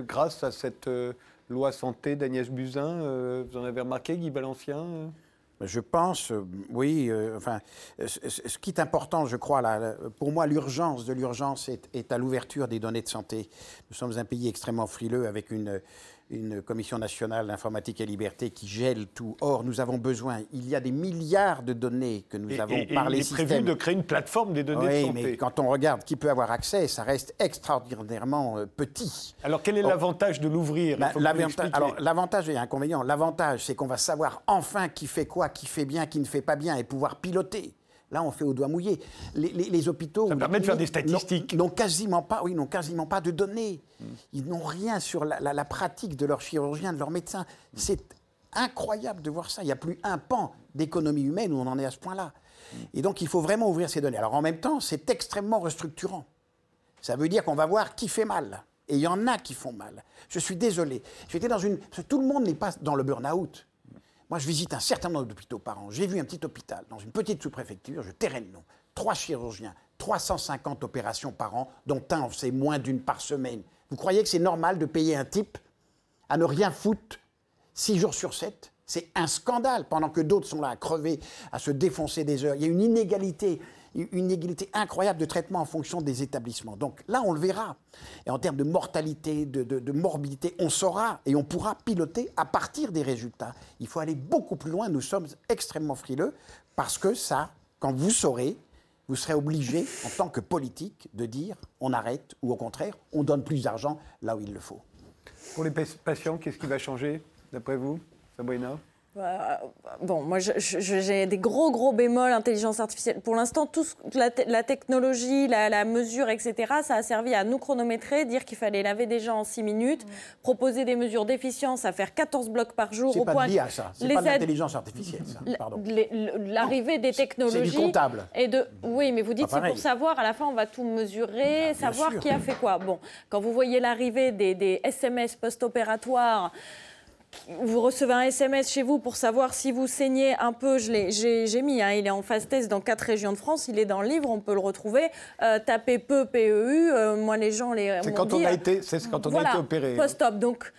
grâce à cette loi santé d'Agnès Buzyn. vous en avez remarqué, Guy Balancien je pense, oui. enfin, ce, qui est important, je crois, là, pour moi, l'urgence de l'urgence est, est, à l'ouverture des données de santé. Nous sommes un pays extrêmement frileux avec une, une commission nationale d'informatique et liberté qui gèle tout. Or, nous avons besoin, il y a des milliards de données que nous Et- avons et- et par les il est prévu de créer une plateforme des données oui, de santé. mais quand on regarde qui peut avoir accès, ça reste extraordinairement euh, petit. Alors quel est l'avantage de l'ouvrir? Bah, vous l'avantage- l'expliquiez. alors, l'avantage et l'inconvénient. L'avantage, c'est qu'on va savoir enfin qui fait quoi, qui fait bien, qui ne fait pas bien, et pouvoir piloter. Là, on fait au doigt mouillé. Les, les- les hôpitaux. Ça permet de faire des statistiques. N'ont n'ont quasiment pas, oui, n'ont quasiment pas de données. Ils n'ont rien sur la, la- la pratique de leurs chirurgiens, de leurs médecins. C'est incroyable de voir ça. Il n'y a plus un pan d'économie humaine où on en est à ce point-là. Et donc, il faut vraiment ouvrir ces données. Alors, en même temps, c'est extrêmement restructurant. Ça veut dire qu'on va voir qui fait mal. Et il y en a qui font mal. Je suis désolé. J'étais dans une. parce que Tout le monde n'est pas dans le burn-out. Moi, je visite un certain nombre d'hôpitaux par an. J'ai vu un petit hôpital dans une petite sous-préfecture, je tairai le nom. Trois chirurgiens, 350 opérations par an, dont un faisait moins d'une par semaine. Vous croyez que c'est normal de payer un type à ne rien foutre six jours sur sept? C'est un scandale, pendant que d'autres sont là à crever, à se défoncer des heures. Il y a une inégalité, une inégalité incroyable de traitement en fonction des établissements. Donc là, on le verra. Et en termes de mortalité, de, morbidité, on saura et on pourra piloter à partir des résultats. Il faut aller beaucoup plus loin. Nous sommes extrêmement frileux parce que ça, quand vous saurez, vous serez obligé, en tant que politique, de dire on arrête ou au contraire, on donne plus d'argent là où il le faut. Pour les pa- patients, qu'est-ce qui va changer, d'après vous, Sabrina? Bon, moi, j'ai des gros, gros bémols intelligence artificielle. Pour l'instant, tout ce- la, te- la technologie, la, la mesure, etc., ça a servi à nous chronométrer, dire qu'il fallait laver des gens en 6 minutes, proposer des mesures d'efficience à faire 14 blocs par jour. C'est au pas point de l'IA, ça. C'est pas de l'intelligence artificielle, ça. Pardon. L'arrivée des technologies. comptable. Et de, oui, mais vous dites c'est pour savoir, à la fin, on va tout mesurer, bien savoir sûr. qui a fait quoi. Bon, quand vous voyez l'arrivée des, des SMS post-opératoires, vous recevez un SMS chez vous pour savoir si vous saignez un peu. J'ai mis, hein, il est en phase test dans quatre régions de France. Il est dans le livre, on peut le retrouver. Euh, tapez peu PEU. euh, moi, les gens les. C'est quand on a été, c'est quand on a été opéré. hein. Post-op. Donc,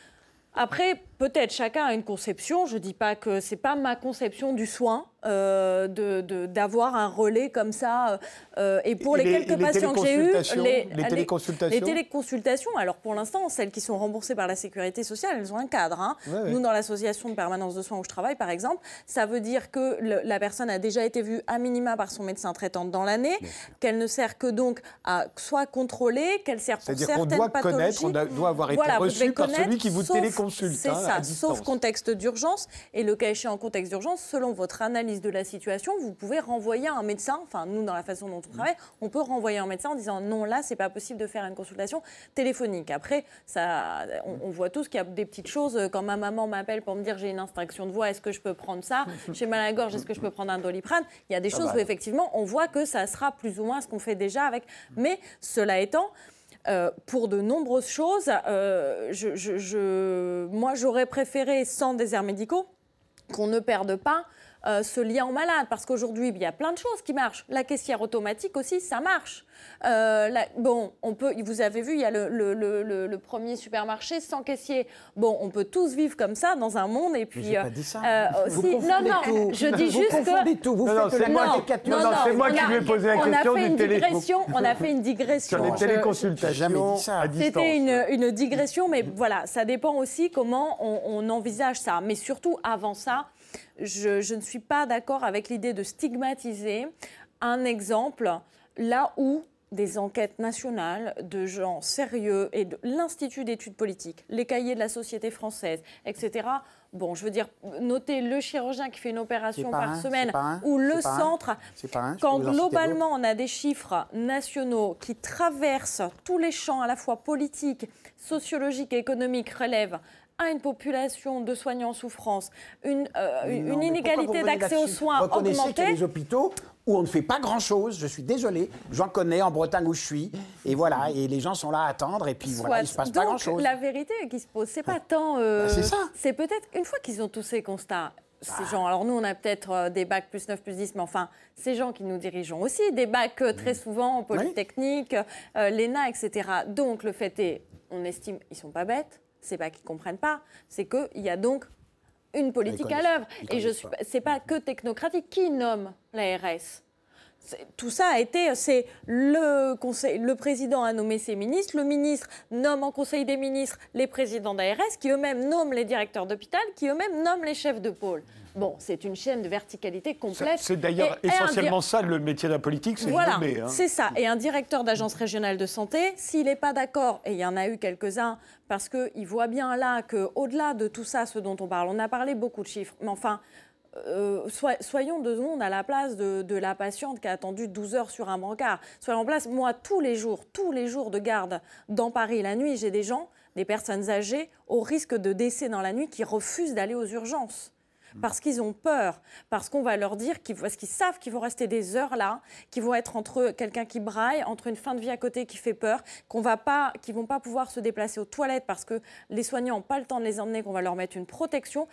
après, peut-être chacun a une conception. Je ne dis pas que c'est pas ma conception du soin euh, de- de- d'avoir un relais comme ça. euh, et pour Et les, les- quelques les patients que j'ai eus, Les téléconsultations les téléconsultations, alors pour l'instant, celles qui sont remboursées par la sécurité sociale, elles ont un cadre. hein. Ouais, ouais. Nous, dans l'association de permanence de soins où je travaille, par exemple, ça veut dire que le- la personne a déjà été vue à minima par son médecin traitant dans l'année, qu'elle ne sert que donc à soit contrôler, qu'elle sert pour C'est-à-dire certaines qu'on doit connaître, on a- doit avoir été Voilà, reçu par celui qui vous téléconsulte. C'est hein, ça, sauf contexte d'urgence. Et le cas échéant, en contexte d'urgence, selon votre analyse de la situation, vous pouvez renvoyer un médecin. Enfin, nous, dans la façon dont on travaille, on peut renvoyer un médecin en disant non, là, c'est pas possible de faire une consultation téléphonique. Après, ça, on, on voit tous qu'il y a des petites choses. Quand ma maman m'appelle pour me dire j'ai une instruction de voix, est-ce que je peux prendre ça? J'ai mal à la gorge, est-ce que je peux prendre un doliprane? Il y a des choses où effectivement, on voit que ça sera plus ou moins ce qu'on fait déjà avec. Mais cela étant. Euh, pour de nombreuses choses, euh, moi j'aurais préféré sans déserts médicaux qu'on ne perde pas euh, ce lien au malade. Parce qu'aujourd'hui, il y a plein de choses qui marchent. La caissière automatique aussi, ça marche. Euh, la- bon, on peut, vous avez vu, il y a le, le- le- le- le premier supermarché sans caissier. Bon, on peut tous vivre comme ça dans un monde. Et puis, euh, pas dit ça. euh, Vous non, non, tout. je dis Vous juste que. tout. Vous Non, non, c'est moi qui- caricature. non, non, c'est moi on qui a- lui ai posé la on a question fait une télé- digression. On a fait une digression. Sur les téléconsultations J'ai jamais dit ça. à distance. c'était une, une digression, mais voilà, ça dépend aussi comment on, on envisage ça. Mais surtout, avant ça, je, je ne suis pas d'accord avec l'idée de stigmatiser un exemple là où des enquêtes nationales de gens sérieux et de l'Institut d'études politiques, les cahiers de la société française, etc. Bon, je veux dire, noter le chirurgien qui fait une opération par un, semaine un, ou le centre un, quand globalement on a des chiffres nationaux qui traversent tous les champs à la fois politiques, sociologiques et économiques relèvent à une population de soignants en souffrance, une, euh, une inégalité d'accès aux soins Reconnaissez qu'il y a augmentée. des hôpitaux où on ne fait pas grand-chose. Je suis désolé. J'en connais en Bretagne où je suis. Et voilà. Et les gens sont là à attendre. Et puis voilà, il ne se Soit. passe pas grand-chose. la vérité qui se pose, c'est pas tant. euh, Bah, c'est ça. C'est peut-être une fois qu'ils ont tous ces constats. Ces gens, alors nous on a peut-être euh, des bacs plus 9, plus 10, mais enfin, ces gens qui nous dirigeons aussi, des bacs euh, très souvent en Polytechnique, euh, l'ENA, etc. Donc le fait est, on estime, ils sont pas bêtes, c'est pas qu'ils comprennent pas, c'est qu'il y a donc une politique à l'œuvre. Et je suis, pas. c'est pas que technocratique. Qui nomme l'ARS tout ça a été, c'est le, conseil, le président a nommé ses ministres, le ministre nomme en conseil des ministres les présidents d'ARS, qui eux-mêmes nomment les directeurs d'hôpital, qui eux-mêmes nomment les chefs de pôle. Bon, c'est une chaîne de verticalité complète. C'est d'ailleurs essentiellement ça le métier d'un politique, c'est voilà, nommer. Hein. C'est ça. Et un directeur d'agence régionale de santé, s'il n'est pas d'accord, et il y en a eu quelques-uns, parce qu'il voit bien là qu'au-delà de tout ça, ce dont on parle, on a parlé beaucoup de chiffres, mais enfin, euh, soyons deux secondes à la place de, la patiente qui a attendu 12 heures sur un brancard. Soyons en place, moi, tous les jours, tous les jours de garde dans Paris la nuit, j'ai des gens, des personnes âgées, au risque de décès dans la nuit, qui refusent d'aller aux urgences. Mm. parce qu'ils ont peur, parce qu'on va leur dire, parce qu'ils savent qu'ils vont rester des heures là, qu'ils vont être entre quelqu'un qui braille, entre une fin de vie à côté qui fait peur, qu'on va pas, vont pas pouvoir se déplacer aux toilettes parce que les soignants n'ont pas le temps de les emmener, qu'on va leur mettre une protection.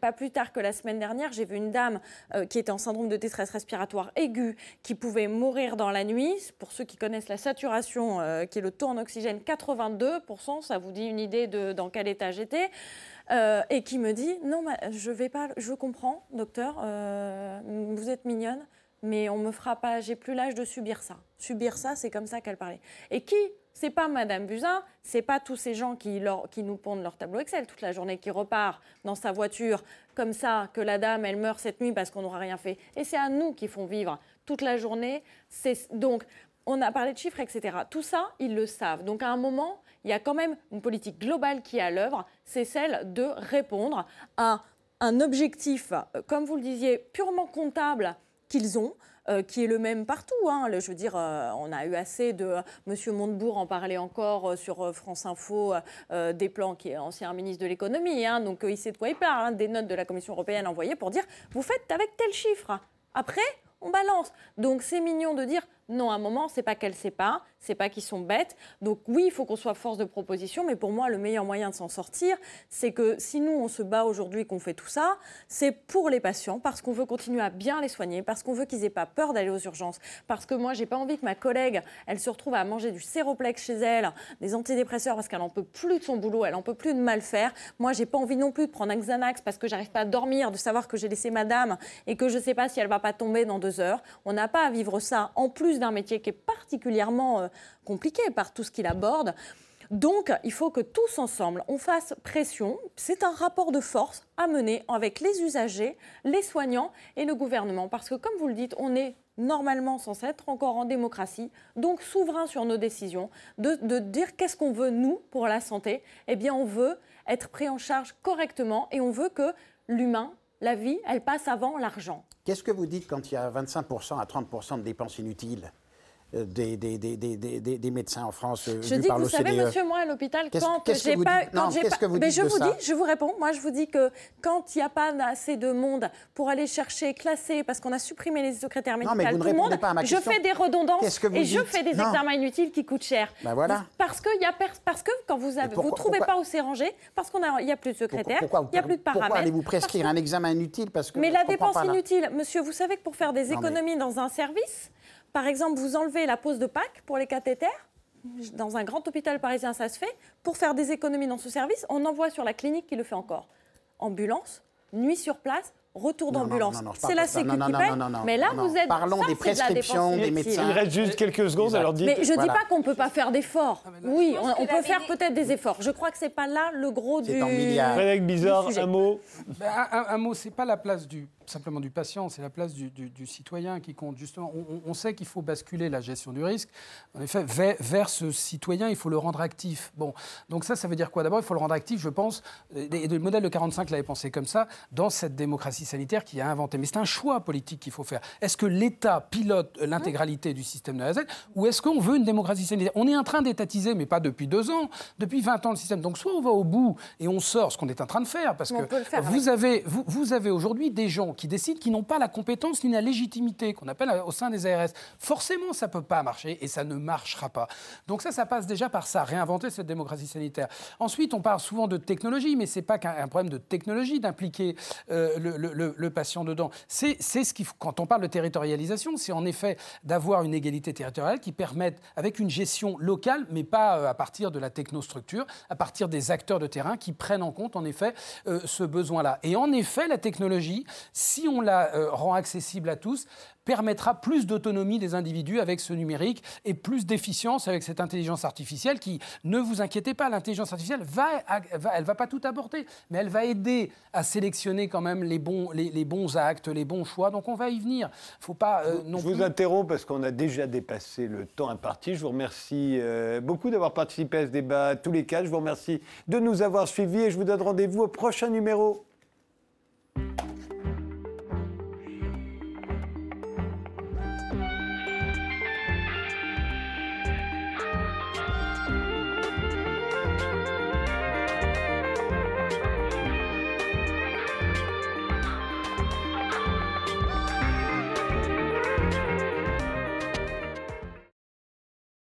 pas plus tard que la semaine dernière, j'ai vu une dame euh, qui était en syndrome de détresse respiratoire aiguë, qui pouvait mourir dans la nuit. Pour ceux qui connaissent la saturation, euh, qui est le taux en oxygène 82%, ça vous dit une idée de dans quel état j'étais. Euh, et qui me dit non, je vais pas, je comprends, docteur, euh, vous êtes mignonne, mais on me fera pas, j'ai plus l'âge de subir ça. Subir ça, c'est comme ça qu'elle parlait. Et qui c'est pas Madame Buzyn, c'est pas tous ces gens qui, qui, nous pondent leur tableau Excel toute la journée, qui repart dans sa voiture comme ça, que la dame, elle meurt cette nuit parce qu'on n'aura rien fait. Et c'est à nous qui font vivre toute la journée. Donc, on a parlé de chiffres, etc. Tout ça, ils le savent. Donc, à un moment, il y a quand même une politique globale qui est à l'œuvre, c'est celle de répondre à un objectif, euh, comme vous le disiez, purement comptable qu'ils ont. Euh, qui est le même partout. Hein. je veux dire, euh, on a eu assez de Monsieur Montebourg en parlait encore sur France Info, des plans qui est ancien ministre de l'économie, hein. donc il sait de quoi il parle, hein, des notes de la Commission européenne envoyées pour dire vous faites avec tel chiffre. Après, on balance. Donc c'est mignon de dire non, à un moment, c'est pas qu'elle sait pas, c'est pas qu'ils sont bêtes. Donc oui, il faut qu'on soit force de proposition, mais pour moi, le meilleur moyen de s'en sortir, c'est que si nous, on se bat aujourd'hui, qu'on fait tout ça, c'est pour les patients, parce qu'on veut continuer à bien les soigner, parce qu'on veut qu'ils aient pas peur d'aller aux urgences, parce que moi, j'ai pas envie que ma collègue, elle se retrouve à manger du séroplex chez elle, des antidépresseurs parce qu'elle en peut plus de son boulot, elle en peut plus de mal faire. Moi, j'ai pas envie non plus de prendre un Xanax parce que j'arrive pas à dormir, de savoir que j'ai laissé madame et que je sais pas si elle va pas tomber dans deux heures. On n'a pas à vivre ça en plus d'un métier qui est particulièrement euh, compliqué par tout ce qu'il aborde. Donc, il faut que tous ensemble, on fasse pression. C'est un rapport de force à mener avec les usagers, les soignants et le gouvernement. Parce que, comme vous le dites, on est normalement censé être encore en démocratie, donc souverain sur nos décisions, de, de dire qu'est-ce qu'on veut, nous, pour la santé. Eh bien, on veut être pris en charge correctement et on veut que l'humain, la vie, elle passe avant l'argent. Qu'est-ce que vous dites quand il y a 25% à 30% de dépenses inutiles? Des, des, des, des, médecins en France. Euh, je dis que vous savez, monsieur, moi, à l'hôpital, quand j'ai pas. Quand j'ai pas mais je vous dis, je vous réponds. Moi, je vous dis que quand il n'y a pas assez de monde pour aller chercher, classer, parce qu'on a supprimé les secrétaires médicaux, tout le monde, je fais des redondances et je fais des examens inutiles qui coûtent cher. Ben voilà. Parce que, y a parce que quand vous ne vous trouvez pas où c'est rangé, parce qu'il n'y a plus de secrétaires, il n'y a plus de paramètres. Pourquoi allez-vous prescrire un examen inutile parce que Mais la dépense inutile, monsieur, vous savez que pour faire des économies dans un service, par exemple, vous enlevez la pose de Pâques pour les cathéters. Dans un grand hôpital parisien, ça se fait. Pour faire des économies dans ce service, on envoie sur la clinique qui le fait encore. Ambulance, nuit sur place, retour d'ambulance. C'est la Sécu qui paye. Mais là, vous êtes. Parlons des prescriptions des médecins. Il reste juste quelques secondes, alors dites. Mais je ne dis pas qu'on ne peut pas faire d'efforts. Ah, oui, on, peut faire peut-être des efforts. Je crois que ce n'est pas là le gros du. Frédéric Bizarre, un mot. Ben, un, un, mot, c'est pas la place du simplement du patient, c'est la place du, citoyen qui compte. Justement, on, sait qu'il faut basculer la gestion du risque. En effet, vers, ce citoyen, il faut le rendre actif. Bon, donc ça, ça veut dire quoi? D'abord, il faut le rendre actif, je pense, et le modèle de 45 l'avait pensé comme ça, dans cette démocratie sanitaire qu'il a inventé. Mais c'est un choix politique qu'il faut faire. Est-ce que l'État pilote l'intégralité du système de la Z ou est-ce qu'on veut une démocratie sanitaire? On est en train d'étatiser, mais pas depuis deux ans, depuis 20 ans le système. Donc soit on va au bout et on sort ce qu'on est en train de faire, parce que vous, avez, vous, vous avez aujourd'hui des gens qui décident qui n'ont pas la compétence ni la légitimité qu'on appelle au sein des ARS. Forcément, ça ne peut pas marcher et ça ne marchera pas. Donc ça, ça passe déjà par ça, réinventer cette démocratie sanitaire. Ensuite, on parle souvent de technologie, mais ce n'est pas qu'un problème de technologie d'impliquer euh, le, patient dedans. C'est ce qu'il quand on parle de territorialisation, c'est en effet d'avoir une égalité territoriale qui permette, avec une gestion locale, mais pas euh, à partir de la technostructure, à partir des acteurs de terrain qui prennent en compte en effet euh, ce besoin-là. Et en effet, la technologie, si on la euh, rend accessible à tous, permettra plus d'autonomie des individus avec ce numérique et plus d'efficience avec cette intelligence artificielle qui, ne vous inquiétez pas, l'intelligence artificielle va, va elle va pas tout apporter, mais elle va aider à sélectionner quand même les bons, les, bons actes, les bons choix. Donc on va y venir. Faut pas euh, non Je vous interromps parce qu'on a déjà dépassé le temps imparti. Je vous remercie euh, beaucoup d'avoir participé à ce débat tous les quatre. Je vous remercie de nous avoir suivis et je vous donne rendez-vous au prochain numéro.